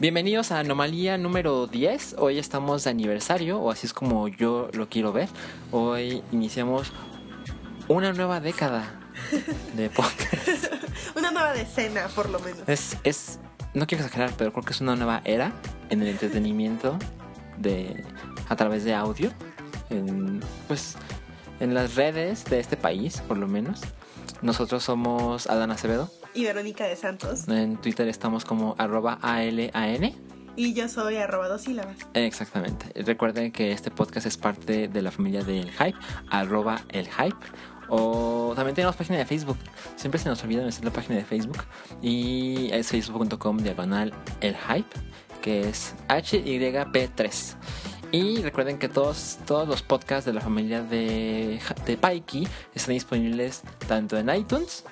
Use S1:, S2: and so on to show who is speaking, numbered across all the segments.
S1: Bienvenidos a Anomalía número 10. Hoy estamos de aniversario, o así es como yo lo quiero ver. Hoy iniciamos una nueva década de podcast.
S2: Una nueva decena, por lo menos.
S1: Es, es, no quiero exagerar, pero creo que es una nueva era en el entretenimiento de, a través de audio. En, pues en las redes de este país, por lo menos. Nosotros somos Adán Acevedo.
S2: Y Verónica de Santos.
S1: En Twitter estamos como arroba ALAN.
S2: Y yo soy arroba dos sílabas.
S1: Exactamente. Recuerden que este podcast es parte de la familia del Hype, arroba el Hype. O también tenemos página de Facebook. Siempre se nos olvida nuestra página de Facebook. Y es facebook.com diagonal el Hype, que es HYP3. Y recuerden que todos, todos los podcasts de la familia de, de Paiki están disponibles tanto en iTunes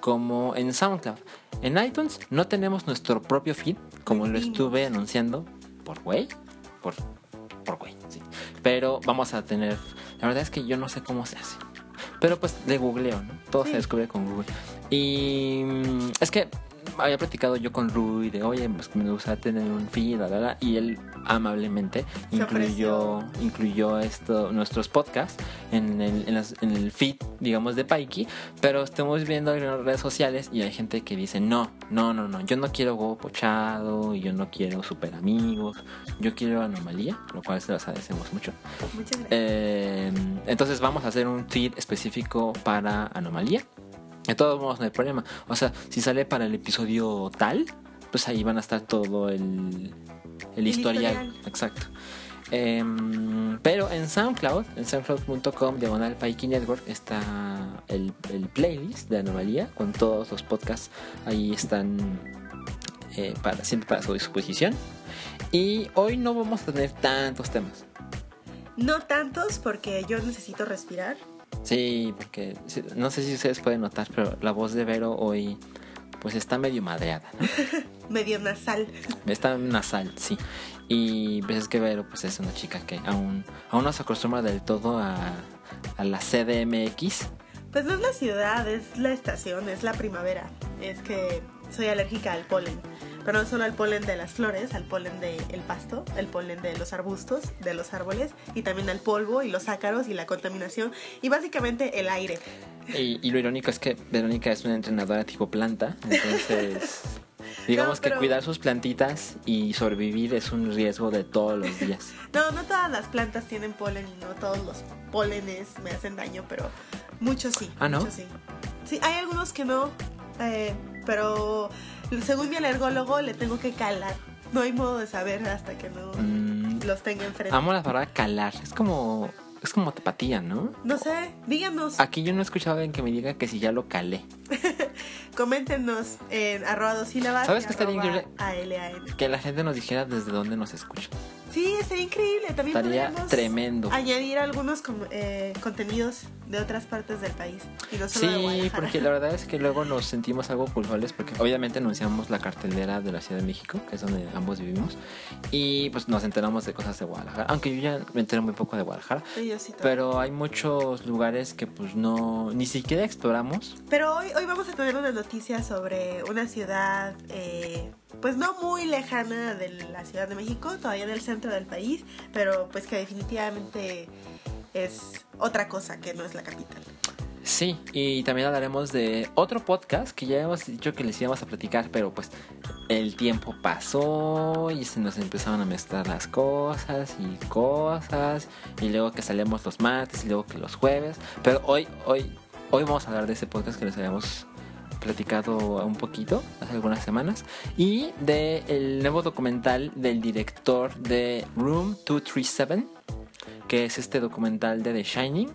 S1: como en SoundCloud. En iTunes no tenemos nuestro propio feed, como lo estuve anunciando por güey, por por güey, sí. Pero vamos a tener, la verdad es que yo no sé cómo se hace. Pero pues de googleo, ¿no? Todo
S2: Sí.
S1: se descubre con Google. Y mm, es que había platicado yo con Rui de, oye, pues que me gusta tener un feed, bla, bla, bla", y él amablemente incluyó, incluyó esto, nuestros podcasts en el, en, las- en el feed, digamos, de Paiki, pero estamos viendo en las redes sociales y hay gente que dice, no, no, no, no, yo no quiero huevo pochado, y yo no quiero super amigos, yo quiero anomalía, lo cual se los agradecemos mucho.
S2: Muchas gracias.
S1: Eh, entonces vamos a hacer un feed específico para anomalía. De todos modos, no hay problema. O sea, si sale para el episodio tal, pues ahí van a estar todo el, el historial.
S2: historial.
S1: Exacto. Em, pero en SoundCloud, en soundcloud.com, diagonal Paiki Network, está el, el playlist de Anomalía con todos los podcasts. Ahí están eh, para, siempre para su disposición. Y hoy no vamos a tener tantos temas.
S2: No tantos porque yo necesito respirar.
S1: Sí, porque no sé si ustedes pueden notar, pero la voz de Vero hoy pues está medio madreada, ¿no?
S2: Medio nasal.
S1: Está nasal, sí. Y pues es que Vero pues es una chica que aún, aún no se acostumbra del todo a, a la CDMX.
S2: Pues no es la ciudad, es la estación, es la primavera. Es que soy alérgica al polen. Pero no solo al polen de las flores, al polen del pasto, el polen de los arbustos, de los árboles, y también al polvo y los ácaros y la contaminación, y básicamente el aire.
S1: Y, y lo irónico es que Verónica es una entrenadora tipo planta, entonces digamos
S2: No,
S1: que
S2: pero-
S1: cuidar sus plantitas y sobrevivir es un riesgo de todos los días.
S2: No, no todas las plantas tienen polen y no todos los pólenes me hacen daño, pero muchos sí.
S1: Ah, ¿no?
S2: Muchos sí. Sí, hay algunos que no, eh, pero según mi alergólogo le tengo que calar. No hay modo de saber hasta que no
S1: Mm,
S2: los tenga enfrente.
S1: amo la palabra calar, es como es como tapatía, ¿no?
S2: No sé, díganos,
S1: Aquí yo no he escuchado a alguien que me diga que si ya lo calé.
S2: coméntenos en arroba dos sílabas.
S1: ¿Sabes
S2: y
S1: qué estaría increíble? Que la gente nos dijera desde dónde nos escucha.
S2: Sí, estaría increíble. También
S1: Estaría tremendo.
S2: añadir algunos eh, contenidos de otras partes del país. Y no solo de
S1: Sí,
S2: Guadalajara.
S1: porque la verdad es que luego nos sentimos algo culpables porque obviamente anunciamos la cartelera de la Ciudad de México, que es donde ambos vivimos, y pues nos enteramos de cosas de Guadalajara, aunque yo ya me entero muy poco de Guadalajara,
S2: Sí, yo sí,
S1: pero hay muchos lugares que pues no, ni siquiera exploramos.
S2: Pero hoy, hoy vamos a tener una noticia sobre una ciudad, eh, pues no muy lejana de la Ciudad de México, todavía en el centro del país, pero pues que definitivamente es otra cosa que no es la capital.
S1: Sí, y también hablaremos de otro podcast que ya hemos dicho que les íbamos a platicar, pero pues el tiempo pasó y se nos empezaron a mezclar las cosas y cosas, y luego que salíamos los martes y luego que los jueves, pero hoy, hoy, hoy vamos a hablar de ese podcast que les habíamos platicado un poquito hace algunas semanas y de el nuevo documental del director de Room 237 que es este documental de The Shining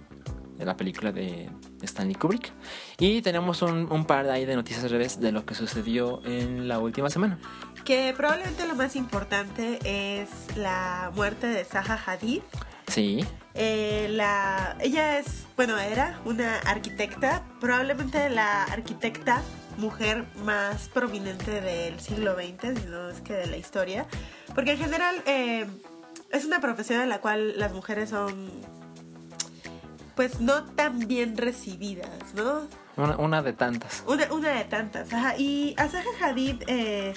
S1: de la película de Stanley Kubrick y tenemos un, un par de ahí de noticias breves de lo que sucedió en la última semana
S2: Que probablemente lo más importante es la muerte de Zaha Hadid.
S1: Sí
S2: Eh, la, ella es, bueno, era una arquitecta, probablemente la arquitecta mujer más prominente del siglo XX, si no es que de la historia, porque en general eh, es una profesión en la cual las mujeres son, pues, no tan bien recibidas, ¿no?
S1: Una, una de tantas.
S2: Una, una de tantas, ajá. Y a Zaha Hadid, eh,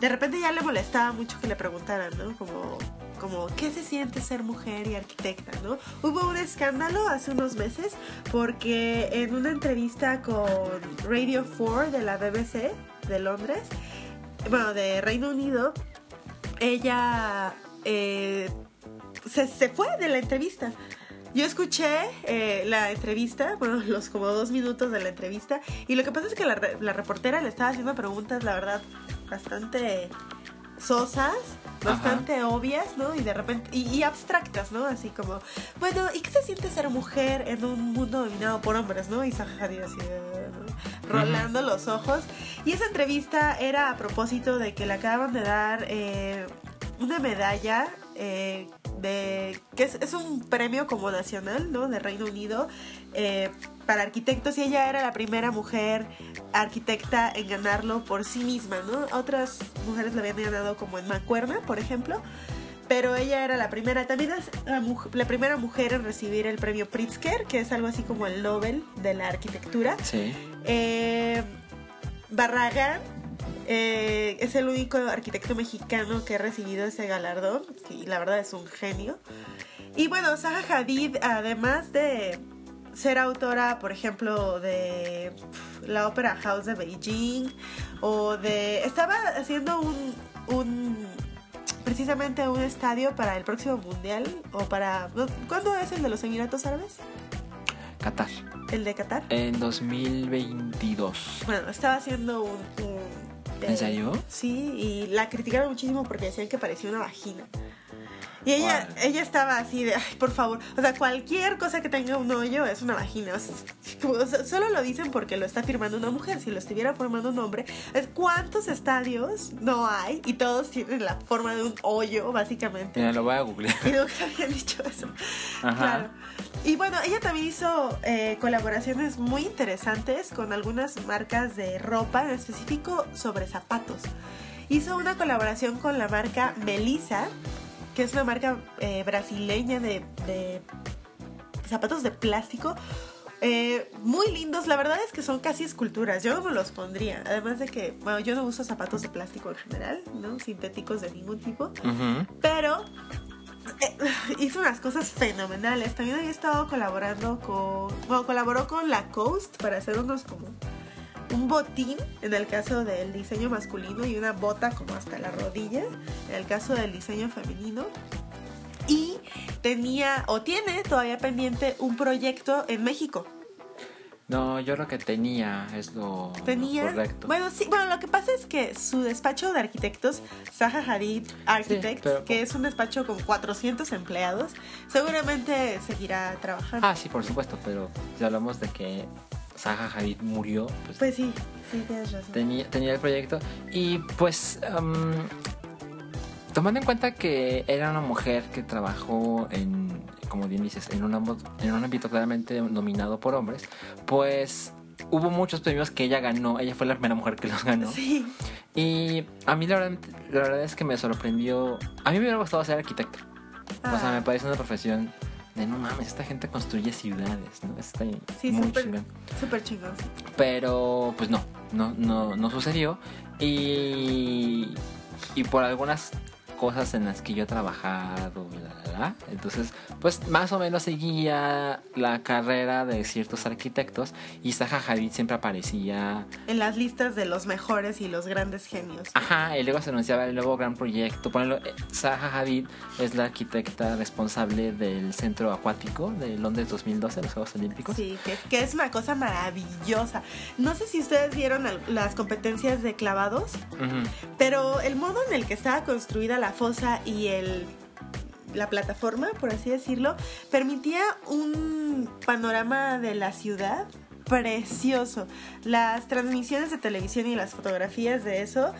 S2: de repente ya le molestaba mucho que le preguntaran, ¿no? Como, como, ¿qué se siente ser mujer y arquitecta, no? Hubo un escándalo hace unos meses porque en una entrevista con Radio 4 de la BBC de Londres, bueno, de Reino Unido, ella eh, se, se fue de la entrevista. Yo escuché eh, la entrevista, bueno, los como dos minutos de la entrevista, y lo que pasa es que la, re- la reportera le estaba haciendo preguntas, la verdad, bastante sosas, bastante obvias, ¿no? Y de repente, y, y abstractas, ¿no? Así como, bueno, ¿y qué se siente ser mujer en un mundo dominado por hombres, ¿no? Y Zaha Hadid así, eh, rolando los ojos. Y esa entrevista era a propósito de que le acaban de dar eh, una medalla eh, de que es, es un premio como nacional, ¿no? De Reino Unido eh, para arquitectos y ella era la primera mujer arquitecta en ganarlo por sí misma, ¿no? Otras mujeres lo habían ganado como en Mancuerna, por ejemplo. Pero ella era la primera, también es la primera mujer en recibir el premio Pritzker, que es algo así como el Nobel de la arquitectura.
S1: Sí.
S2: Eh, Barragán eh, es el único arquitecto mexicano que ha recibido ese galardón y la verdad es un genio. Y bueno, Zaha Hadid, además de ser autora, por ejemplo, de pf, la Opera House de Beijing o de... Estaba haciendo un... un precisamente un estadio para el próximo mundial o para... ¿Cuándo es el de los Emiratos Árabes?
S1: Qatar.
S2: ¿El de Qatar?
S1: En 2022.
S2: Bueno, estaba haciendo un... un-
S1: ¿En serio?
S2: Sí, y la criticaron muchísimo porque decían que parecía una vagina. Y ella,
S1: Órale.
S2: ella estaba así de, ay, por favor, o sea, cualquier cosa que tenga un hoyo es una vagina. O sea, como- o sea, solo lo dicen porque lo está firmando una mujer. Si lo estuviera formando un hombre, es cuántos estadios no hay y todos tienen la forma de un hoyo, básicamente.
S1: Mira, lo voy a googlear.
S2: Y nunca habían dicho eso.
S1: Ajá.
S2: Claro. Y bueno, ella también hizo eh, colaboraciones muy interesantes con algunas marcas de ropa, en específico sobre zapatos. Hizo una colaboración con la marca Melissa, que es una marca eh, brasileña de, de zapatos de plástico. eh, muy lindos, la verdad es que son casi esculturas, yo no los pondría, además de que, bueno, yo no uso zapatos de plástico en general, ¿no? Sintéticos de ningún tipo, pero eh, hizo unas cosas fenomenales. También había estado colaborando con. Bueno, colaboró con Lacoste para hacer unos como. Un botín en el caso del diseño masculino y una bota como hasta la rodilla en el caso del diseño femenino. Y tenía o tiene todavía pendiente un proyecto en México.
S1: No, yo lo que tenía es lo, lo
S2: Tenía.
S1: correcto.
S2: Bueno, sí, bueno, lo que pasa es que su despacho de arquitectos, Zaha Hadid Architects,
S1: pero-
S2: que es un despacho con 400 empleados, seguramente seguirá trabajando.
S1: Ah, sí, por supuesto, pero si hablamos de que Zaha Hadid murió, pues,
S2: Pues sí, sí, tienes razón.
S1: tenía, tenía el proyecto. Y pues, am, tomando en cuenta que era una mujer que trabajó en, como bien dices, en un, ámbito- en un ámbito claramente dominado por hombres, pues hubo muchos premios que ella ganó. Ella fue la primera mujer que los ganó.
S2: Sí,
S1: Y a mí la verdad, la verdad es que me sorprendió. A mí me hubiera gustado ser arquitecto. O sea,
S2: Ah.
S1: me parece una profesión de no mames, esta gente construye ciudades, ¿no? Está
S2: sí,
S1: muy
S2: súper
S1: chingón.
S2: súper chingón.
S1: Pero pues no, no, no, no sucedió. Y, y por algunas cosas en las que yo he trabajado, la, la, la, entonces pues más o menos seguía la carrera de ciertos arquitectos y Zaha Hadid siempre aparecía
S2: En las listas de los mejores y los grandes genios.
S1: Ajá, y luego se anunciaba el nuevo gran proyecto. Ponelo, eh, Zaha Hadid es la arquitecta responsable del centro acuático de Londres 2012, los Juegos Olímpicos.
S2: Sí, que, que es una cosa maravillosa. No sé si ustedes vieron las competencias de clavados,
S1: Ujú.
S2: pero el modo en el que estaba construida la fosa y el la plataforma, por así decirlo, permitía un panorama de la ciudad precioso. Las transmisiones de televisión y las fotografías de eso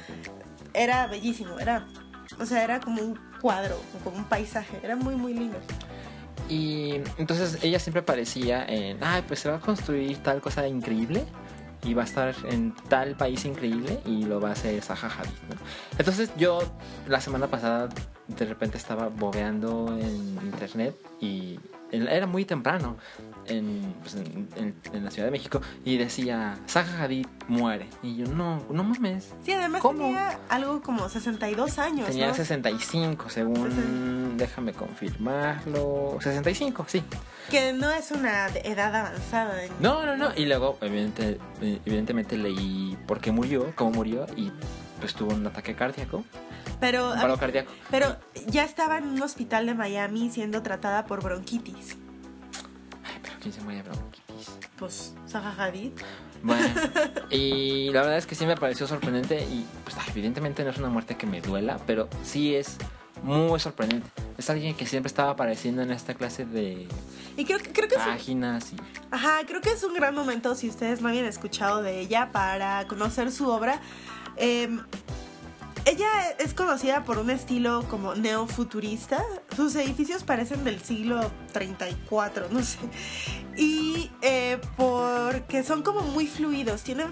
S2: era bellísimo, era o sea, era como un cuadro, como un paisaje, era muy muy lindo.
S1: Y entonces ella siempre aparecía en, ay, pues se va a construir tal cosa increíble y va a estar en tal país increíble y lo va a hacer Zaha Hadid. Entonces yo la semana pasada de repente estaba bobeando en internet y era muy temprano. en, pues, en, en- en la Ciudad de México y decía, Zaha Hadid muere. Y yo, no, no mames.
S2: Sí, además
S1: ¿Cómo?
S2: tenía algo como 62 años,
S1: Tenía
S2: ¿no?
S1: 65, según...
S2: Sesen-
S1: Déjame confirmarlo. 65, sí.
S2: Que no es una edad avanzada.
S1: No, no, no. Y luego, evidente- evidentemente, leí por qué murió, cómo murió y pues tuvo un ataque cardíaco,
S2: Pero,
S1: paro cardíaco.
S2: pero ya estaba en un hospital de Miami siendo tratada por bronquitis.
S1: Ay, pero ¿quién se muere de bronquitis?
S2: Pues, Hadid.
S1: Bueno, y la verdad es que sí me pareció sorprendente y pues evidentemente no es una muerte que me duela, pero sí es muy sorprendente. Es alguien que siempre estaba apareciendo en esta clase de
S2: Y creo, creo que un-
S1: páginas y
S2: Ajá, creo que es un gran momento si ustedes no habían escuchado de ella para conocer su obra. Eh, ella es conocida por un estilo como neofuturista. Sus edificios parecen del siglo 34, no sé. Y eh, porque son como muy fluidos, tienen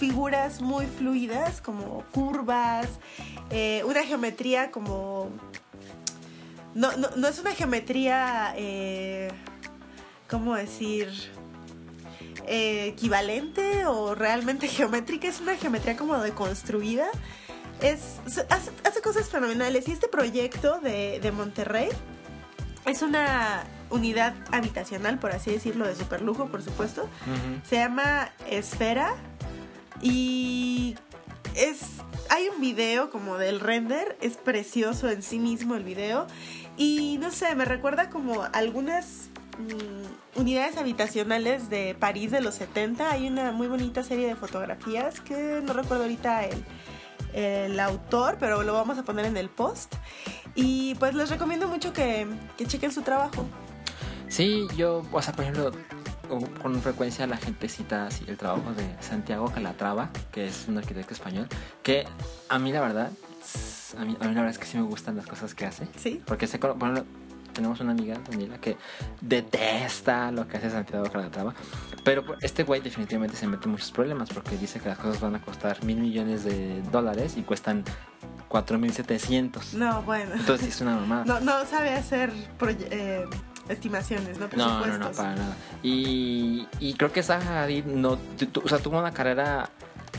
S2: figuras muy fluidas, como curvas, eh, una geometría como... No, no, no es una geometría... Eh, ¿cómo decir? Equivalente o realmente geométrica, es una geometría como deconstruida. Es, hace, hace cosas fenomenales y este proyecto de, de Monterrey es una unidad habitacional, por así decirlo, de superlujo, por supuesto. Se llama Esfera y es hay un video como del render, es precioso en sí mismo el video y no sé, me recuerda como algunas mm, unidades habitacionales de París de los 70. Hay una muy bonita serie de fotografías que no recuerdo ahorita el, el autor, pero lo vamos a poner en el post. Y pues les recomiendo mucho que, que chequen su trabajo.
S1: Sí, yo, o sea, por ejemplo, con frecuencia la gente cita así el trabajo de Santiago Calatrava, que es un arquitecto español, que a mí la verdad, a mí, a mí la verdad es que sí me gustan las cosas que hace.
S2: ¿Sí?
S1: Porque por ejemplo, tenemos una amiga, Daniela, que detesta lo que hace Santiago Calatrava. Pero este güey definitivamente se mete en muchos problemas porque dice que las cosas van a costar mil millones de dólares y cuestan 4.700.
S2: No, bueno.
S1: Entonces es una mamada.
S2: No, no sabe hacer eh, estimaciones, ¿no?
S1: No, no,
S2: Presupuestos.
S1: no, para nada. Y, y creo que Zaha Hadid no, o sea, tuvo una carrera,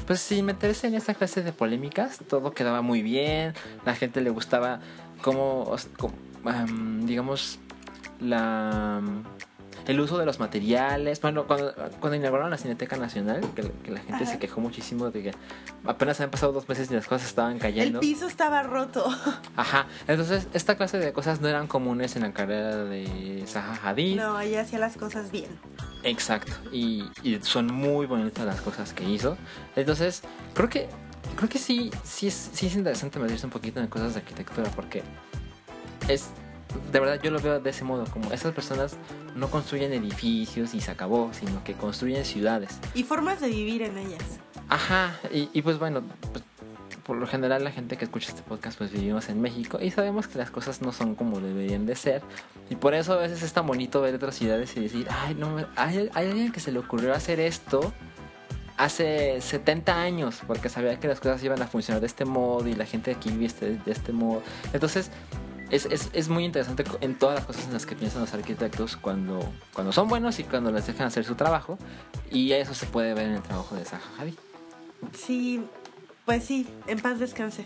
S1: pues sin meterse en esta clase de polémicas, todo quedaba muy bien, la gente le gustaba como, o digamos, la el uso de los materiales. Bueno, cuando, cuando inauguraron la Cineteca Nacional, que, que la gente
S2: Ajá.
S1: se quejó muchísimo de que apenas habían pasado dos meses y las cosas estaban
S2: El
S1: cayendo.
S2: piso estaba roto.
S1: Ajá. Entonces, esta clase de cosas no eran comunes en la carrera de Zaha Hadid.
S2: No, ella hacía las cosas bien.
S1: Exacto, y, y son muy bonitas las cosas que hizo. Entonces, creo que creo que sí, sí es, sí es interesante meterse un poquito en cosas de arquitectura porque es, de verdad yo lo veo de ese modo, como esas personas no construyen edificios y se acabó, sino que construyen ciudades.
S2: Y formas de vivir en ellas.
S1: Ajá, y, y pues bueno, pues, por lo general la gente que escucha este podcast pues vivimos en México y sabemos que las cosas no son como deberían de ser. Y por eso a veces es tan bonito ver otras ciudades y decir, ay, no, hay, hay alguien que se le ocurrió hacer esto hace 70 años porque sabía que las cosas iban a funcionar de este modo y la gente aquí este- de este modo. Entonces... Es, es, es muy interesante en todas las cosas en las que piensan los arquitectos cuando, cuando son buenos y cuando les dejan hacer su trabajo. Y eso se puede ver en el trabajo de Zaha Hadid.
S2: Sí, pues sí, en paz descanse.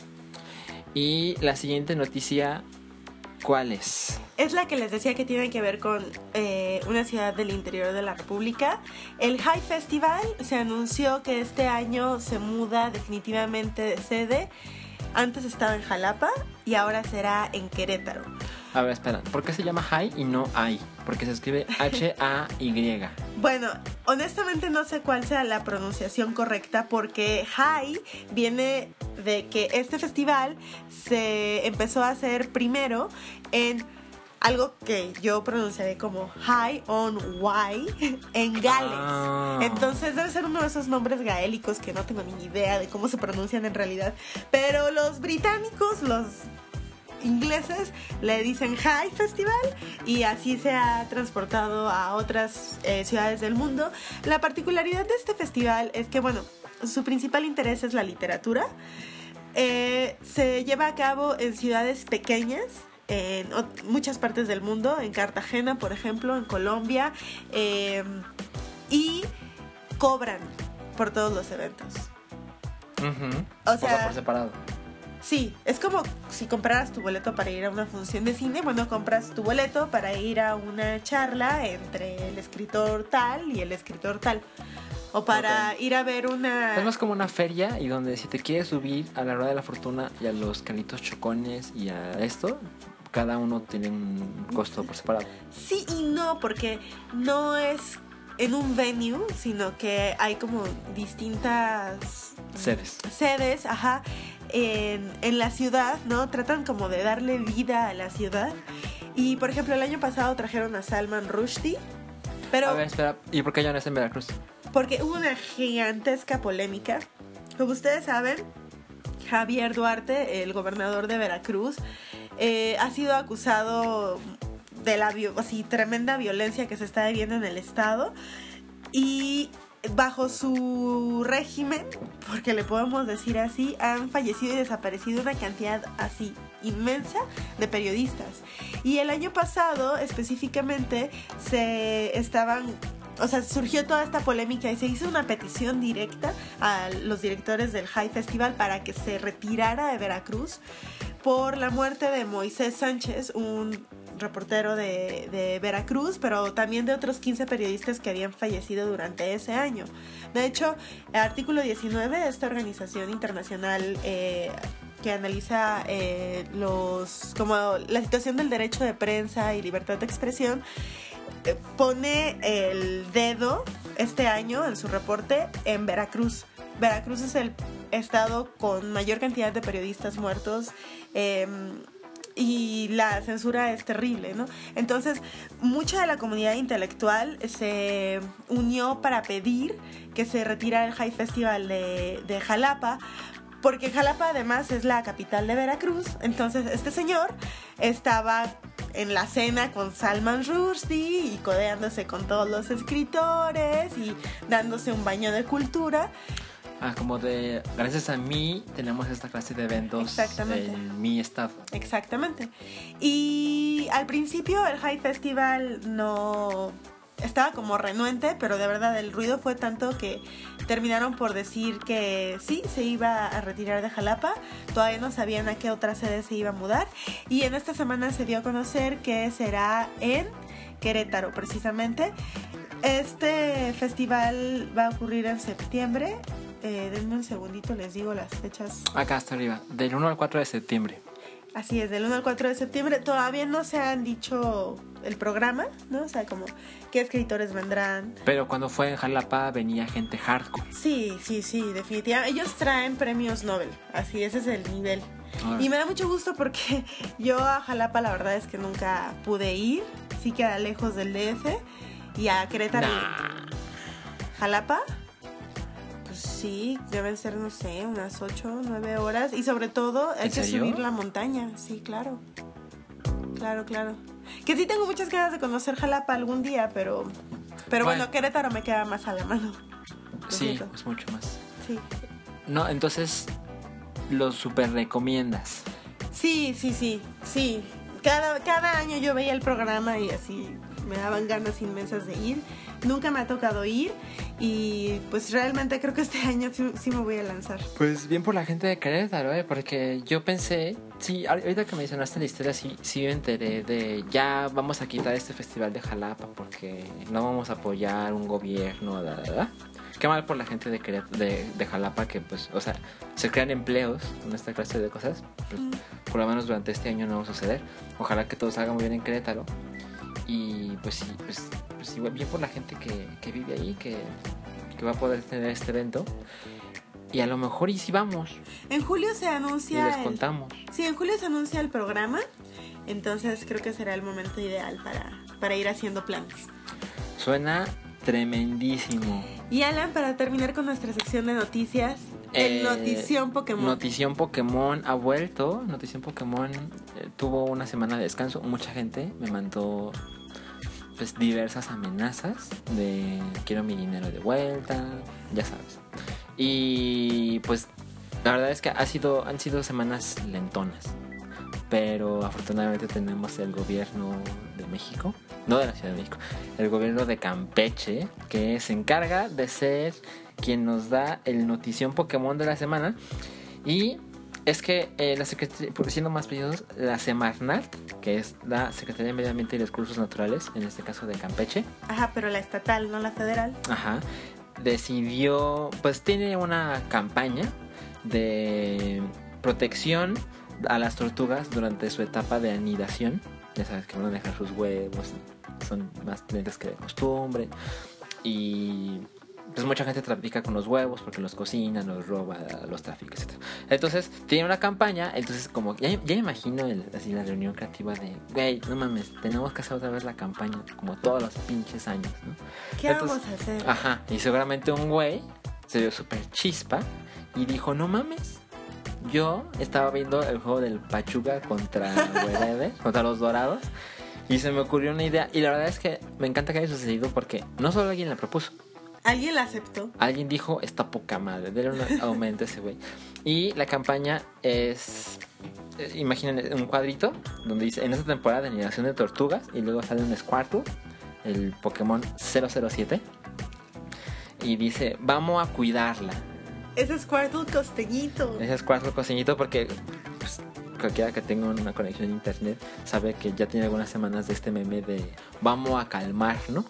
S1: Y la siguiente noticia, ¿cuál es?
S2: Es la que les decía que tiene que ver con eh, una ciudad del interior de la República. El High Festival se anunció que este año se muda definitivamente de sede. Antes estaba en Jalapa y ahora será en Querétaro.
S1: A ver, espera, ¿por qué se llama High y no Hay? Porque se escribe H-A-Y.
S2: Bueno, honestamente no sé cuál sea la pronunciación correcta porque High viene de que este festival se empezó a hacer primero en algo que yo pronunciaré como High on Wye en Gales.
S1: Ah.
S2: Entonces debe ser uno de esos nombres gaélicos que no tengo ni idea de cómo se pronuncian en realidad. Pero los británicos, los ingleses le dicen High Festival y así se ha transportado a otras eh, ciudades del mundo. La particularidad de este festival es que, bueno, su principal interés es la literatura. Eh, se lleva a cabo en ciudades pequeñas en muchas partes del mundo, en Cartagena, por ejemplo, en Colombia, eh, y cobran por todos los eventos. O
S1: O sea,
S2: sea-
S1: por separado.
S2: Sí, es como si compraras tu boleto para ir a una función de cine, bueno, compras tu boleto para ir a una charla entre el escritor tal y el escritor tal. O para ir a ver una...
S1: Es más como una feria y donde si te quieres subir a la rueda de la fortuna y a los carritos chocones y a esto, cada uno tiene un costo por separado.
S2: Sí y no, porque no es en un venue, sino que hay como distintas
S1: Sedes.
S2: sedes, ajá, en, en la ciudad, ¿no? Tratan como de darle vida a la ciudad. Y por ejemplo, el año pasado trajeron a Salman Rushdie, pero
S1: A ver, espera, ¿y por qué ya no es en Veracruz?
S2: porque hubo una gigantesca polémica. Como ustedes saben, Javier Duarte, el gobernador de Veracruz, eh, ha sido acusado de la así, tremenda violencia que se está viviendo en el estado y bajo su régimen, porque le podemos decir así, han fallecido y desaparecido una cantidad así inmensa de periodistas. Y el año pasado específicamente se estaban o sea, surgió toda esta polémica y se hizo una petición directa a los directores del High Festival para que se retirara de Veracruz por la muerte de Moisés Sánchez, un reportero de, Veracruz, pero también de otros 15 periodistas que habían fallecido durante ese año. De hecho, el artículo 19 de esta organización internacional eh, que analiza eh, los como la situación del derecho de prensa y libertad de expresión eh, pone el dedo este año en su reporte en Veracruz. Veracruz es el estado con mayor cantidad de periodistas muertos. eh, y la censura es terrible, ¿no? Entonces, mucha de la comunidad intelectual se unió para pedir que se retirara el High Festival de, de Jalapa, porque Jalapa además es la capital de Veracruz. Entonces, este señor estaba en la cena con Salman Rushdie y codeándose con todos los escritores y dándose un baño de cultura.
S1: Ah, como de, gracias a mí tenemos esta clase de eventos en mi estado.
S2: Exactamente. Y al principio el High Festival no estaba como renuente, pero de verdad el ruido fue tanto que terminaron por decir que sí, se iba a retirar de Jalapa. Todavía no sabían a qué otra sede se iba a mudar. Y en esta semana se dio a conocer que será en Querétaro, precisamente. Este festival va a ocurrir en septiembre. Eh, denme un segundito, les digo las fechas
S1: Acá hasta arriba, del 1 al 4 de septiembre.
S2: Así es, del 1 al 4 de septiembre. Todavía no se han dicho el programa, ¿no? O sea, como qué escritores vendrán.
S1: Pero cuando fue en Jalapa venía gente hardcore.
S2: Sí, sí, sí, definitivamente. Ellos traen premios Nobel, así, ese es el nivel. Y me da mucho gusto porque yo a Jalapa la verdad es que nunca pude ir, sí queda lejos del DF. Y a Querétaro.
S1: nah.
S2: ¿Jalapa? Sí, deben ser, no sé, unas 8, 9 horas. Y sobre todo hay
S1: ¿En
S2: que subir la montaña, sí, claro. Claro, claro. Que sí tengo muchas ganas de conocer Jalapa algún día, pero... Pero bueno,
S1: Bueno.
S2: Querétaro me queda más a la mano.
S1: Sí,
S2: siento.
S1: es mucho más.
S2: Sí.
S1: No, entonces lo super recomiendas.
S2: Sí, sí, sí, sí. Cada, cada año yo veía el programa y así me daban ganas inmensas de ir. Nunca me ha tocado ir y pues realmente creo que este año sí, sí me voy a lanzar.
S1: Pues bien por la gente de Querétaro, ¿eh? Porque yo pensé, sí, ahor- ahorita que mencionaste la historia, sí, sí me enteré de ya vamos a quitar este festival de Jalapa porque no vamos a apoyar un gobierno, da, da, da. Qué mal por la gente de, Querétaro, de, de Jalapa que, pues, o sea, se crean empleos con esta clase de cosas. Pues, por lo menos durante este año no va a suceder. Ojalá que todo salga muy bien en Querétaro. Y pues sí, pues, pues igual bien por la gente que, que vive ahí, que, que va a poder tener este evento. Y a lo mejor y si vamos
S2: En julio se
S1: y
S2: anuncia.
S1: les
S2: el-
S1: contamos.
S2: Sí, en julio se anuncia el programa. Entonces creo que será el momento ideal para, para ir haciendo planes.
S1: Suena tremendísimo.
S2: Y Alan, para terminar con nuestra sección de noticias, el
S1: Eh,
S2: Notición Pokémon.
S1: Notición Pokémon ha vuelto. Notición Pokémon eh, tuvo una semana de descanso. Mucha gente me mandó pues diversas amenazas de quiero mi dinero de vuelta, ya sabes. Y pues la verdad es que ha sido han sido semanas lentonas. pero afortunadamente tenemos el gobierno de México, no de la Ciudad de México, el gobierno de Campeche, que se encarga de ser quien nos da el notición Pokémon de la semana. Y es que eh, la Secretaría, siendo más precisos, la Semarnat, que es la Secretaría de Medio Ambiente y Recursos Naturales, en este caso de Campeche.
S2: Ajá, pero la estatal, no la federal.
S1: Ajá. Decidió, pues tiene una campaña de protección a las tortugas durante su etapa de anidación. Ya sabes que van a dejar sus huevos, son más lentas que de costumbre. Y pues mucha gente trafica con los huevos porque los cocina, los roba, los trafica, etc. Entonces, tiene una campaña, entonces como, ya, ya imagino el, así la reunión creativa de, güey, no mames, tenemos que hacer otra vez la campaña, como todos los pinches años, ¿no?
S2: ¿Qué vamos a hacer?
S1: Ajá, y seguramente un güey se vio súper chispa y dijo, no mames, yo estaba viendo el juego del Pachuca contra contra los Dorados, y se me ocurrió una idea, y la verdad es que me encanta que haya sucedido porque no solo alguien la propuso,
S2: ¿Alguien la aceptó?
S1: Alguien dijo, está poca madre, denle un aumento a ese güey. Y la campaña es, eh, imaginen un cuadrito donde dice, en esta temporada de animación de tortugas, y luego sale un Squirtle, el Pokémon 007, y dice, vamos a cuidarla.
S2: Ese Squirtle costeñito.
S1: Ese Squirtle costeñito porque... Pues, cualquiera que tenga una conexión a internet sabe que ya tiene algunas semanas de este meme de vamos a calmar, ¿no?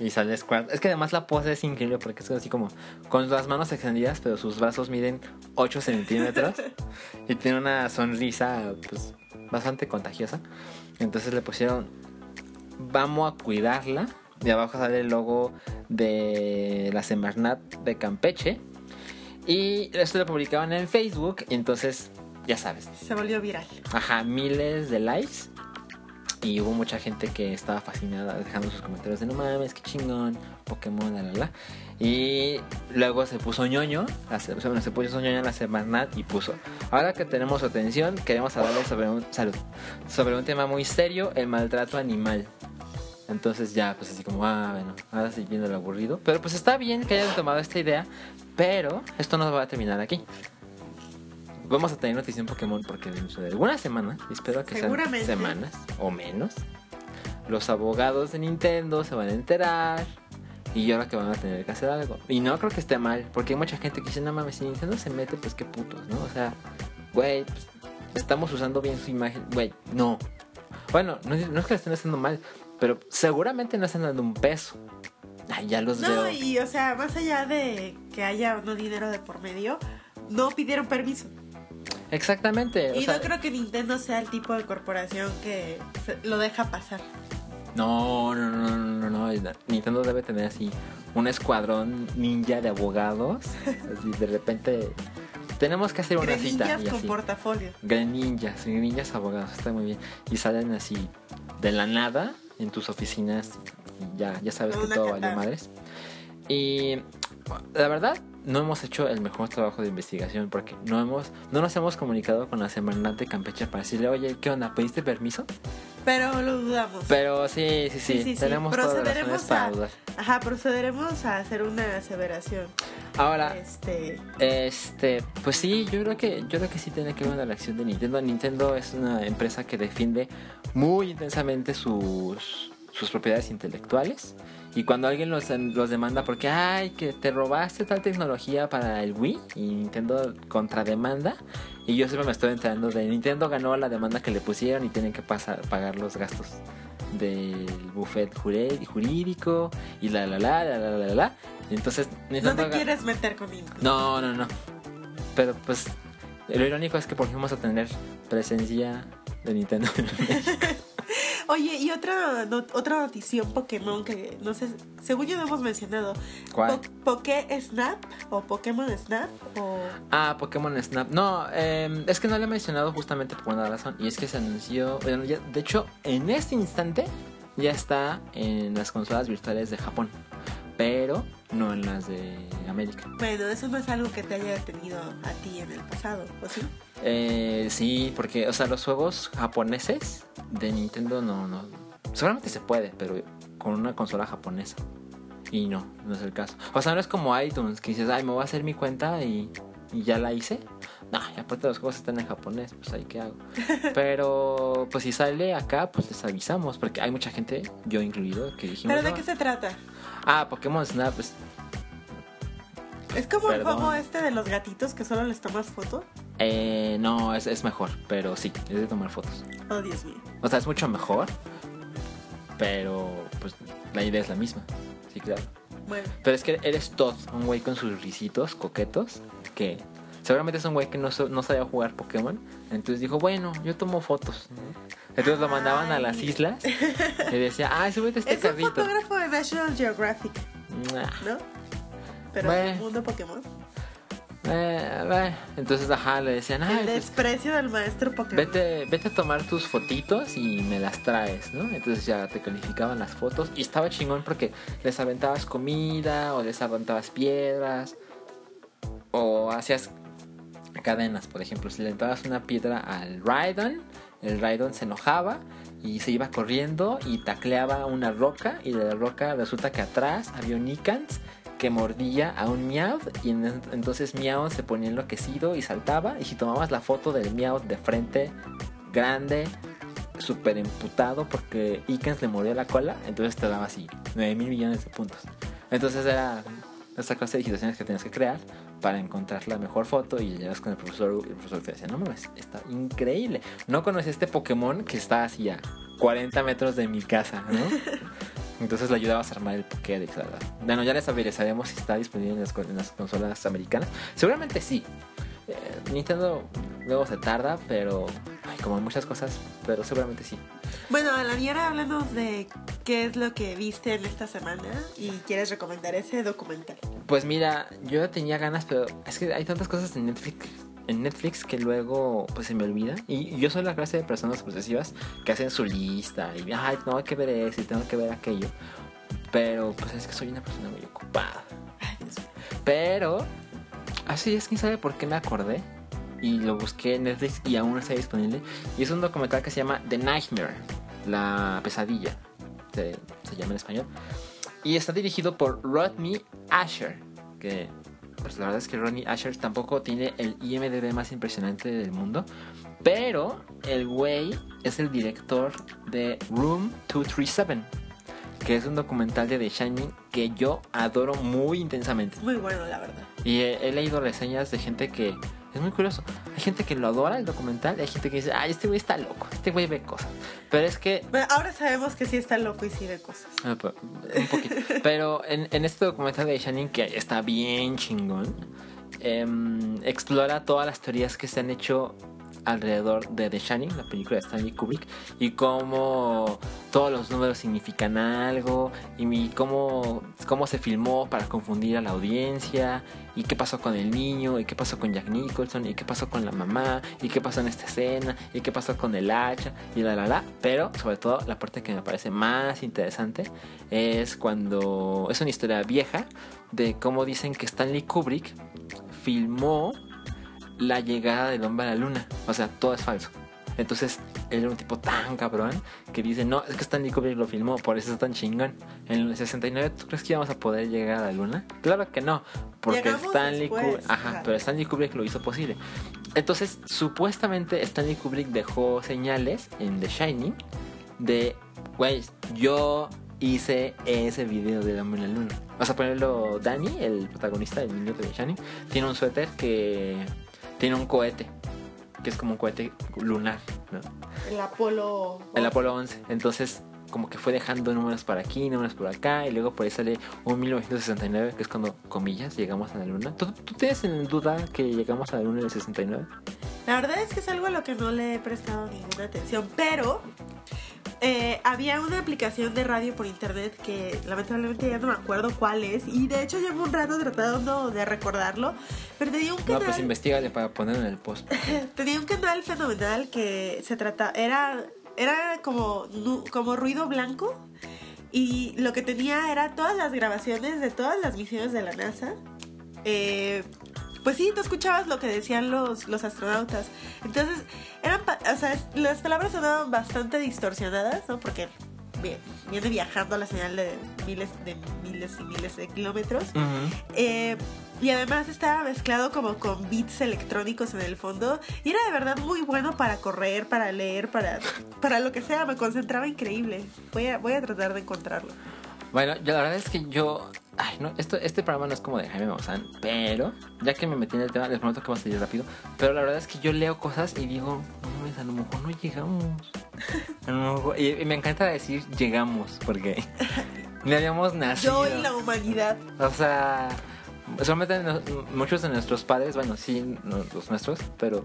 S1: Y sale Squirtle. Es que además la pose es increíble porque es así como con las manos extendidas, pero sus brazos miden 8 centímetros y tiene una sonrisa pues, bastante contagiosa. Entonces le pusieron, vamos a cuidarla. Y abajo sale el logo de la Semarnat de Campeche. Y esto lo publicaban en Facebook. Y entonces, ya sabes.
S2: Se volvió viral.
S1: Ajá, miles de likes. Y hubo mucha gente que estaba fascinada dejando sus comentarios de no mames, qué chingón, Pokémon, la la la. Y luego se puso ñoño, bueno, se puso ñoño en la Semarnat y puso, ahora que tenemos su atención, queremos hablarles sobre un, salud, sobre un tema muy serio, el maltrato animal. Entonces ya, pues así como, ah, bueno, ahora sí viene lo aburrido. Pero pues está bien que hayan tomado esta idea, pero esto no va a terminar aquí vamos a tener noticia en Pokémon porque dentro de algunas semanas, espero que sean semanas o menos, los abogados de Nintendo se van a enterar y ahora que van a tener que hacer algo. Y no creo que esté mal, porque hay mucha gente que dice, no mames, si Nintendo se mete, pues qué putos, ¿no? O sea, güey, pues, estamos usando bien su imagen, güey, no. Bueno, no, es que lo estén haciendo mal, pero seguramente no están dando un peso. Ay, ya los veo.
S2: No, y o sea, más allá de que haya no dinero de por medio, no pidieron permiso.
S1: Exactamente.
S2: Y no creo que Nintendo sea el tipo de corporación que lo deja pasar.
S1: No, no, no, no, no, Nintendo debe tener así un escuadrón ninja de abogados. así de repente tenemos que hacer una cita.
S2: Y con portafolio.
S1: Greninjas, ninjas abogados, está muy bien. Y salen así de la nada en tus oficinas. Y ya, ya sabes que todo vale madres. Y la verdad, no hemos hecho el mejor trabajo de investigación porque no hemos no nos hemos comunicado con la Semanante Campeche para decirle, oye, ¿qué onda? ¿Pediste permiso?
S2: Pero lo dudamos.
S1: Pero sí, sí, sí, tenemos procederemos para dudar.
S2: Ajá, procederemos a hacer una aseveración.
S1: Ahora, este... este, pues sí, yo creo que yo creo que sí tiene que ver una reacción de Nintendo. Nintendo es una empresa que defiende muy intensamente sus sus propiedades intelectuales y cuando alguien los, los demanda porque, ay, que te robaste tal tecnología para el Wii y Nintendo contrademanda, y yo siempre me estoy enterando de Nintendo ganó la demanda que le pusieron y tienen que pasar, pagar los gastos del buffet jurídico y la la la la la la la. Entonces,
S2: no te quieres meter con Nintendo.
S1: No, no, no. Pero pues lo irónico es que por fin vamos a tener presencia de Nintendo
S2: Oye, y otra, otra notición Pokémon que no sé, según yo no hemos mencionado.
S1: ¿Cuál?
S2: ¿Poké Snap o Pokémon Snap o...
S1: Ah, Pokémon Snap. No, em, es que no le he mencionado justamente por una razón. Y es que se anunció, de hecho, en este instante ya está en las consolas virtuales de Japón. Pero no en las de América.
S2: Bueno, eso no es algo que te haya detenido a ti en el pasado, ¿o sí?
S1: Eh, sí, porque, o sea, los juegos japoneses de Nintendo no, no. Seguramente se puede, pero con una consola japonesa. Y no, no es el caso. O sea, no es como iTunes que dices, ay, me voy a hacer mi cuenta y, y ya la hice. No, y aparte los juegos están en japonés, pues ahí qué hago. Pero pues si sale acá, pues les avisamos, porque hay mucha gente, yo incluido, que dijimos.
S2: ¿Pero de
S1: "No".
S2: qué se trata?
S1: Ah, Pokémon Snap, pues
S2: Es como el juego este de los gatitos que solo les tomas foto.
S1: eh, no, es, es mejor, pero sí, es de tomar fotos.
S2: Oh, Dios mío.
S1: O sea, es mucho mejor, pero pues la idea es la misma. Sí, claro.
S2: Bueno,
S1: Pero es que eres Todd, un güey con sus risitos coquetos, que seguramente es un güey que no, no sabía jugar Pokémon. Entonces dijo, bueno, yo tomo fotos. Entonces lo mandaban a las islas y decía, ah, súbete este
S2: es un
S1: carrito.
S2: fotógrafo de National Geographic. ¿no? Pero
S1: Bueno.
S2: del mundo Pokémon.
S1: Eh, eh. Entonces, ajá, le decían,
S2: El
S1: ay, pues,
S2: desprecio del maestro Pokémon.
S1: vete, vete a tomar tus fotitos y me las traes, ¿no? Entonces ya te calificaban las fotos y estaba chingón porque les aventabas comida o les aventabas piedras o hacías cadenas, por ejemplo, si le aventabas una piedra al Raidon, el Raidon se enojaba y se iba corriendo y tacleaba una roca y de la roca resulta que atrás había un Icans que mordía a un Meowth y en- entonces Meowth se ponía enloquecido y saltaba y si tomabas la foto del Meowth de frente grande súper emputado porque Icans le mordió la cola entonces te daba así 9 mil millones de puntos. Entonces era esta clase de situaciones que tenías que crear para encontrar la mejor foto y llegas con el profesor y el profesor te decía no mames está increíble no conocí este Pokémon que está así a 40 metros de mi casa ¿no? Entonces le ayudabas a armar el Pokédex, ¿verdad? Bueno, ya les avisaremos si está disponible en las, co- en las consolas americanas. Seguramente sí. Eh, Nintendo luego se tarda, pero ay, como en muchas cosas, pero seguramente sí.
S2: Bueno, Alan, y ahora háblanos de qué es lo que viste en esta semana y quieres recomendar ese documental.
S1: Pues mira, yo tenía ganas, pero es que hay tantas cosas en Netflix, en Netflix que luego pues se me olvida. Y yo soy la clase de personas posesivas que hacen su lista y ay, tengo que ver eso y tengo que ver aquello. Pero pues es que soy una persona muy ocupada. Pero así es, quién sabe por qué me acordé. Y lo busqué en Netflix y aún está disponible. Y es un documental que se llama The Nightmare, la pesadilla, se llama en español. Y está dirigido por Rodney Asher, que pues la verdad es que Rodney Asher tampoco tiene el IMDB más impresionante del mundo. Pero el güey es el director de Room 237, que es un documental de The Shining que yo adoro muy intensamente.
S2: Muy bueno, la verdad.
S1: Y he, he leído reseñas de gente que es muy curioso. Hay gente que lo adora el documental y hay gente que dice, ay, este güey está loco, este güey ve cosas. Pero es que
S2: Bueno, ahora sabemos que sí está loco y sí ve cosas.
S1: Ah, pa- Un poquito. Pero en, en este documental de Shining, que está bien chingón, em, explora todas las teorías que se han hecho alrededor de The Shining, la película de Stanley Kubrick, y cómo todos los números significan algo, y cómo, cómo se filmó para confundir a la audiencia, y qué pasó con el niño, y qué pasó con Jack Nicholson, y qué pasó con la mamá, y qué pasó en esta escena, y qué pasó con el hacha, y la la la. Pero sobre todo la parte que me parece más interesante es cuando es una historia vieja de cómo dicen que Stanley Kubrick filmó la llegada del hombre a la luna. O sea, todo es falso. Entonces, él era un tipo tan cabrón que dice, no, es que Stanley Kubrick lo filmó, por eso es tan chingón. En el 69, ¿tú crees que íbamos a poder llegar a la luna? Claro que no, porque
S2: Llegamos
S1: Stanley Kubrick, ajá, pero Stanley Kubrick lo hizo posible. Entonces, supuestamente Stanley Kubrick dejó señales en The Shining de, güey, yo hice ese video del hombre en la luna. Vas a ponerlo, Danny, el protagonista del video de The Shining, tiene un suéter que tiene un cohete, que es como un cohete lunar, ¿no?
S2: El Apolo.
S1: El Apolo 11. Entonces, como que fue dejando números para aquí, números por acá, y luego por ahí sale un 1969, que es cuando, comillas, llegamos a la luna. ¿Tú, tú tienes en duda que llegamos a la luna en el 69?
S2: La verdad es que es algo a lo que no le he prestado ninguna atención, pero eh, había una aplicación de radio por internet que lamentablemente ya no me acuerdo cuál es y de hecho llevo un rato tratando de recordarlo, pero tenía un
S1: No,
S2: canal,
S1: pues investigale para ponerlo en el post.
S2: tenía un canal fenomenal que se trata era era como como ruido blanco y lo que tenía era todas las grabaciones de todas las misiones de la NASA. Eh, pues sí, tú escuchabas lo que decían los, los astronautas. Entonces, eran, pa- o sea, las palabras sonaban bastante distorsionadas, ¿no? Porque vi- viene viajando a la señal de miles de miles y miles de kilómetros. Eh, y además estaba mezclado como con beats electrónicos en el fondo. Y era de verdad muy bueno para correr, para leer, para, para lo que sea. Me concentraba increíble. Voy a, voy a tratar de encontrarlo.
S1: Bueno, la verdad es que yo. Ay, no, esto, este programa no es como de Jaime Maussan, pero ya que me metí en el tema, les prometo que va a salir rápido. Pero la verdad es que yo leo cosas y digo, no mames, a lo mejor no llegamos. A lo mejor- y, y me encanta decir llegamos, porque ni habíamos nacido.
S2: Yo y la humanidad.
S1: O sea, solamente no- muchos de nuestros padres, bueno, sí, no, los nuestros, pero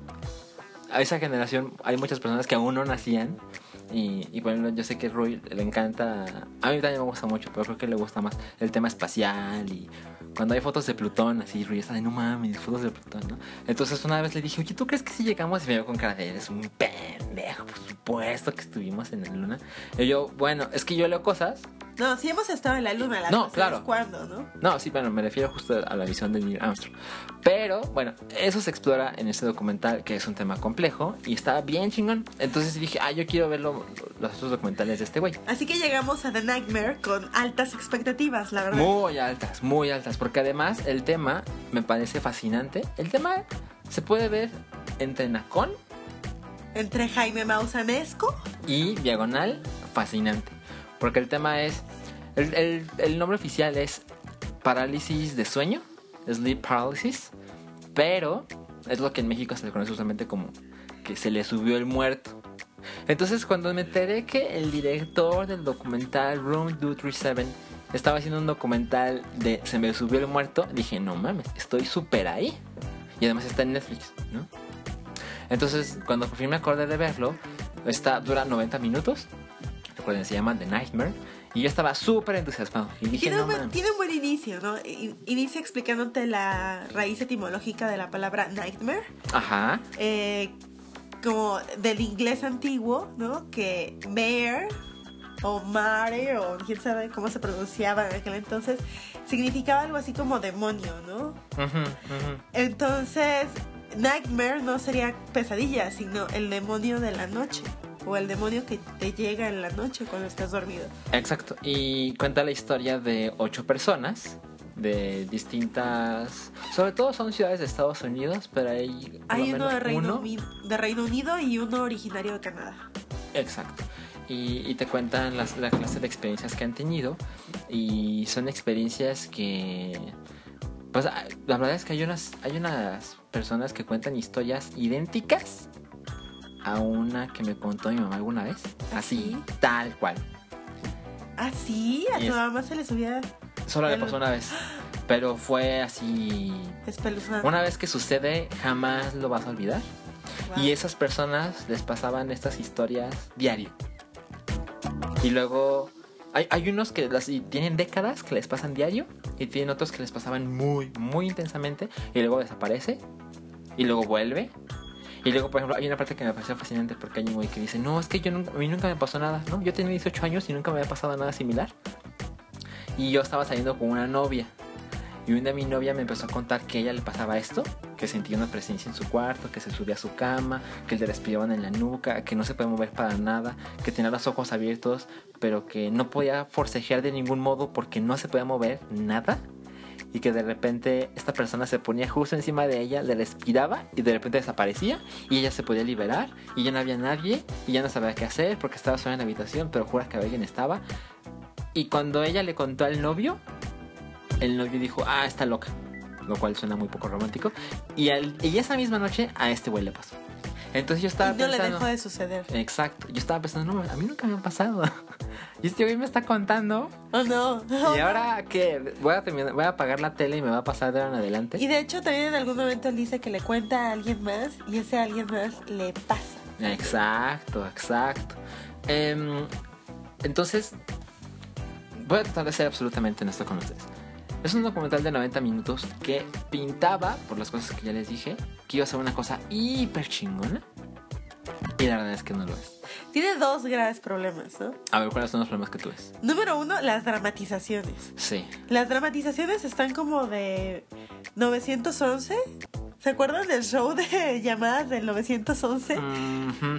S1: a esa generación hay muchas personas que aún no nacían. Y, y bueno, yo sé que Rui le encanta, a mí también me gusta mucho, pero creo que le gusta más el tema espacial y cuando hay fotos de Plutón, así Rui está de no mames, fotos de Plutón, ¿no? Entonces una vez le dije, oye, ¿tú crees que si llegamos? Y me veo con cara de, eres un pendejo, por supuesto que estuvimos en la luna. Y yo, bueno, es que yo leo cosas
S2: No, sí hemos estado en la luna. La
S1: No, claro.
S2: es ¿Cuándo, no?
S1: no, sí, bueno, me refiero justo a la visión de Neil Armstrong. Pero, bueno, eso se explora en este documental, que es un tema complejo y está bien chingón. Entonces dije, ah, yo quiero ver lo- los otros documentales de este güey.
S2: Así que llegamos a The Nightmare con altas expectativas, la verdad.
S1: Muy altas, muy altas, porque además el tema me parece fascinante. El tema se puede ver entre Nacón
S2: Entre Jaime Mausanesco.
S1: y Diagonal, fascinante. Porque el tema es, el, el- el nombre oficial es parálisis de sueño, sleep paralysis, pero es lo que en México se le conoce usualmente como que se le subió el muerto. Entonces cuando me enteré que el director del documental Room 237 estaba haciendo un documental de Se me subió el muerto, dije, no mames, estoy súper ahí. Y además está en Netflix, ¿no? Entonces, cuando por fin me acordé de verlo, está, dura 90 minutos. Recuerden, se llama The Nightmare. Y yo estaba súper entusiasmado. Y dije,
S2: Tiene un, tiene un buen inicio, ¿no? I- Inicia explicándote la raíz etimológica de la palabra nightmare.
S1: Ajá.
S2: eh, como del inglés antiguo, ¿no? Que mare o mare o quién sabe cómo se pronunciaba en aquel entonces, significaba algo así como demonio, ¿no?
S1: Ujú, ujú.
S2: Entonces, nightmare no sería pesadilla, sino el demonio de la noche o el demonio que te llega en la noche cuando estás dormido.
S1: Exacto. Y cuenta la historia de ocho personas de distintas. Sobre todo son ciudades de Estados Unidos, pero hay.
S2: Hay uno de Reino,
S1: uno-
S2: de Reino Unido y uno originario de Canadá.
S1: Exacto. Y, y te cuentan las, la clase de experiencias que han tenido. Y son experiencias que. Pues la verdad es que hay unas, hay unas personas que cuentan historias idénticas a una que me contó mi mamá alguna vez. Así,
S2: ¿Ah,
S1: tal cual.
S2: Ah, sí, a
S1: Y
S2: tu
S1: es-
S2: mamá se le subía
S1: Solo le pasó una vez. Pero fue así. Una vez que sucede, jamás lo vas a olvidar.
S2: Wow.
S1: Y esas personas les pasaban estas historias diario. Y luego hay, hay unos que las, tienen décadas que les pasan diario y tienen otros que les pasaban muy, muy intensamente y luego desaparece y luego vuelve. Y luego, por ejemplo, hay una parte que me pareció fascinante porque hay un güey que dice, no, es que yo nunca, a mí nunca me pasó nada, ¿no? Yo tenía 18 años y nunca me había pasado nada similar. Y yo estaba saliendo con una novia. Y un día mi novia me empezó a contar que a ella le pasaba esto, que sentía una presencia en su cuarto, que se subía a su cama, que le respiraban en la nuca, que no se podía mover para nada, que tenía los ojos abiertos, pero que no podía forcejear de ningún modo porque no se podía mover nada. Y que de repente esta persona se ponía justo encima de ella, le respiraba y de repente desaparecía y ella se podía liberar y ya no había nadie y ya no sabía qué hacer porque estaba sola en la habitación, pero jura que alguien estaba. Y cuando ella le contó al novio, el novio dijo, ah, está loca. Lo cual suena muy poco romántico. Y, al- y esa misma noche a este güey le pasó. Entonces yo estaba
S2: y no le
S1: pensando...
S2: dejó de suceder.
S1: Exacto. Yo estaba pensando, no, a mí nunca me ha pasado. y este güey me está contando.
S2: Oh no.
S1: Y ahora que voy a terminar, voy a apagar la tele y me va a pasar de ahora en adelante.
S2: Y de hecho también en algún momento él dice que le cuenta a alguien más y ese alguien más le pasa.
S1: Exacto, exacto. Em, entonces, voy a tratar de ser absolutamente honesto con ustedes. Es un documental de 90 minutos que pintaba, por las cosas que ya les dije, que iba a ser una cosa hiper chingona. Y la verdad es que no lo es.
S2: Tiene dos graves problemas, ¿no?
S1: A ver, ¿cuáles son los problemas que tú ves?
S2: Número uno, las dramatizaciones.
S1: Sí.
S2: Las dramatizaciones están como de 911 ¿Se acuerdan del show de llamadas del 911?
S1: Ujú,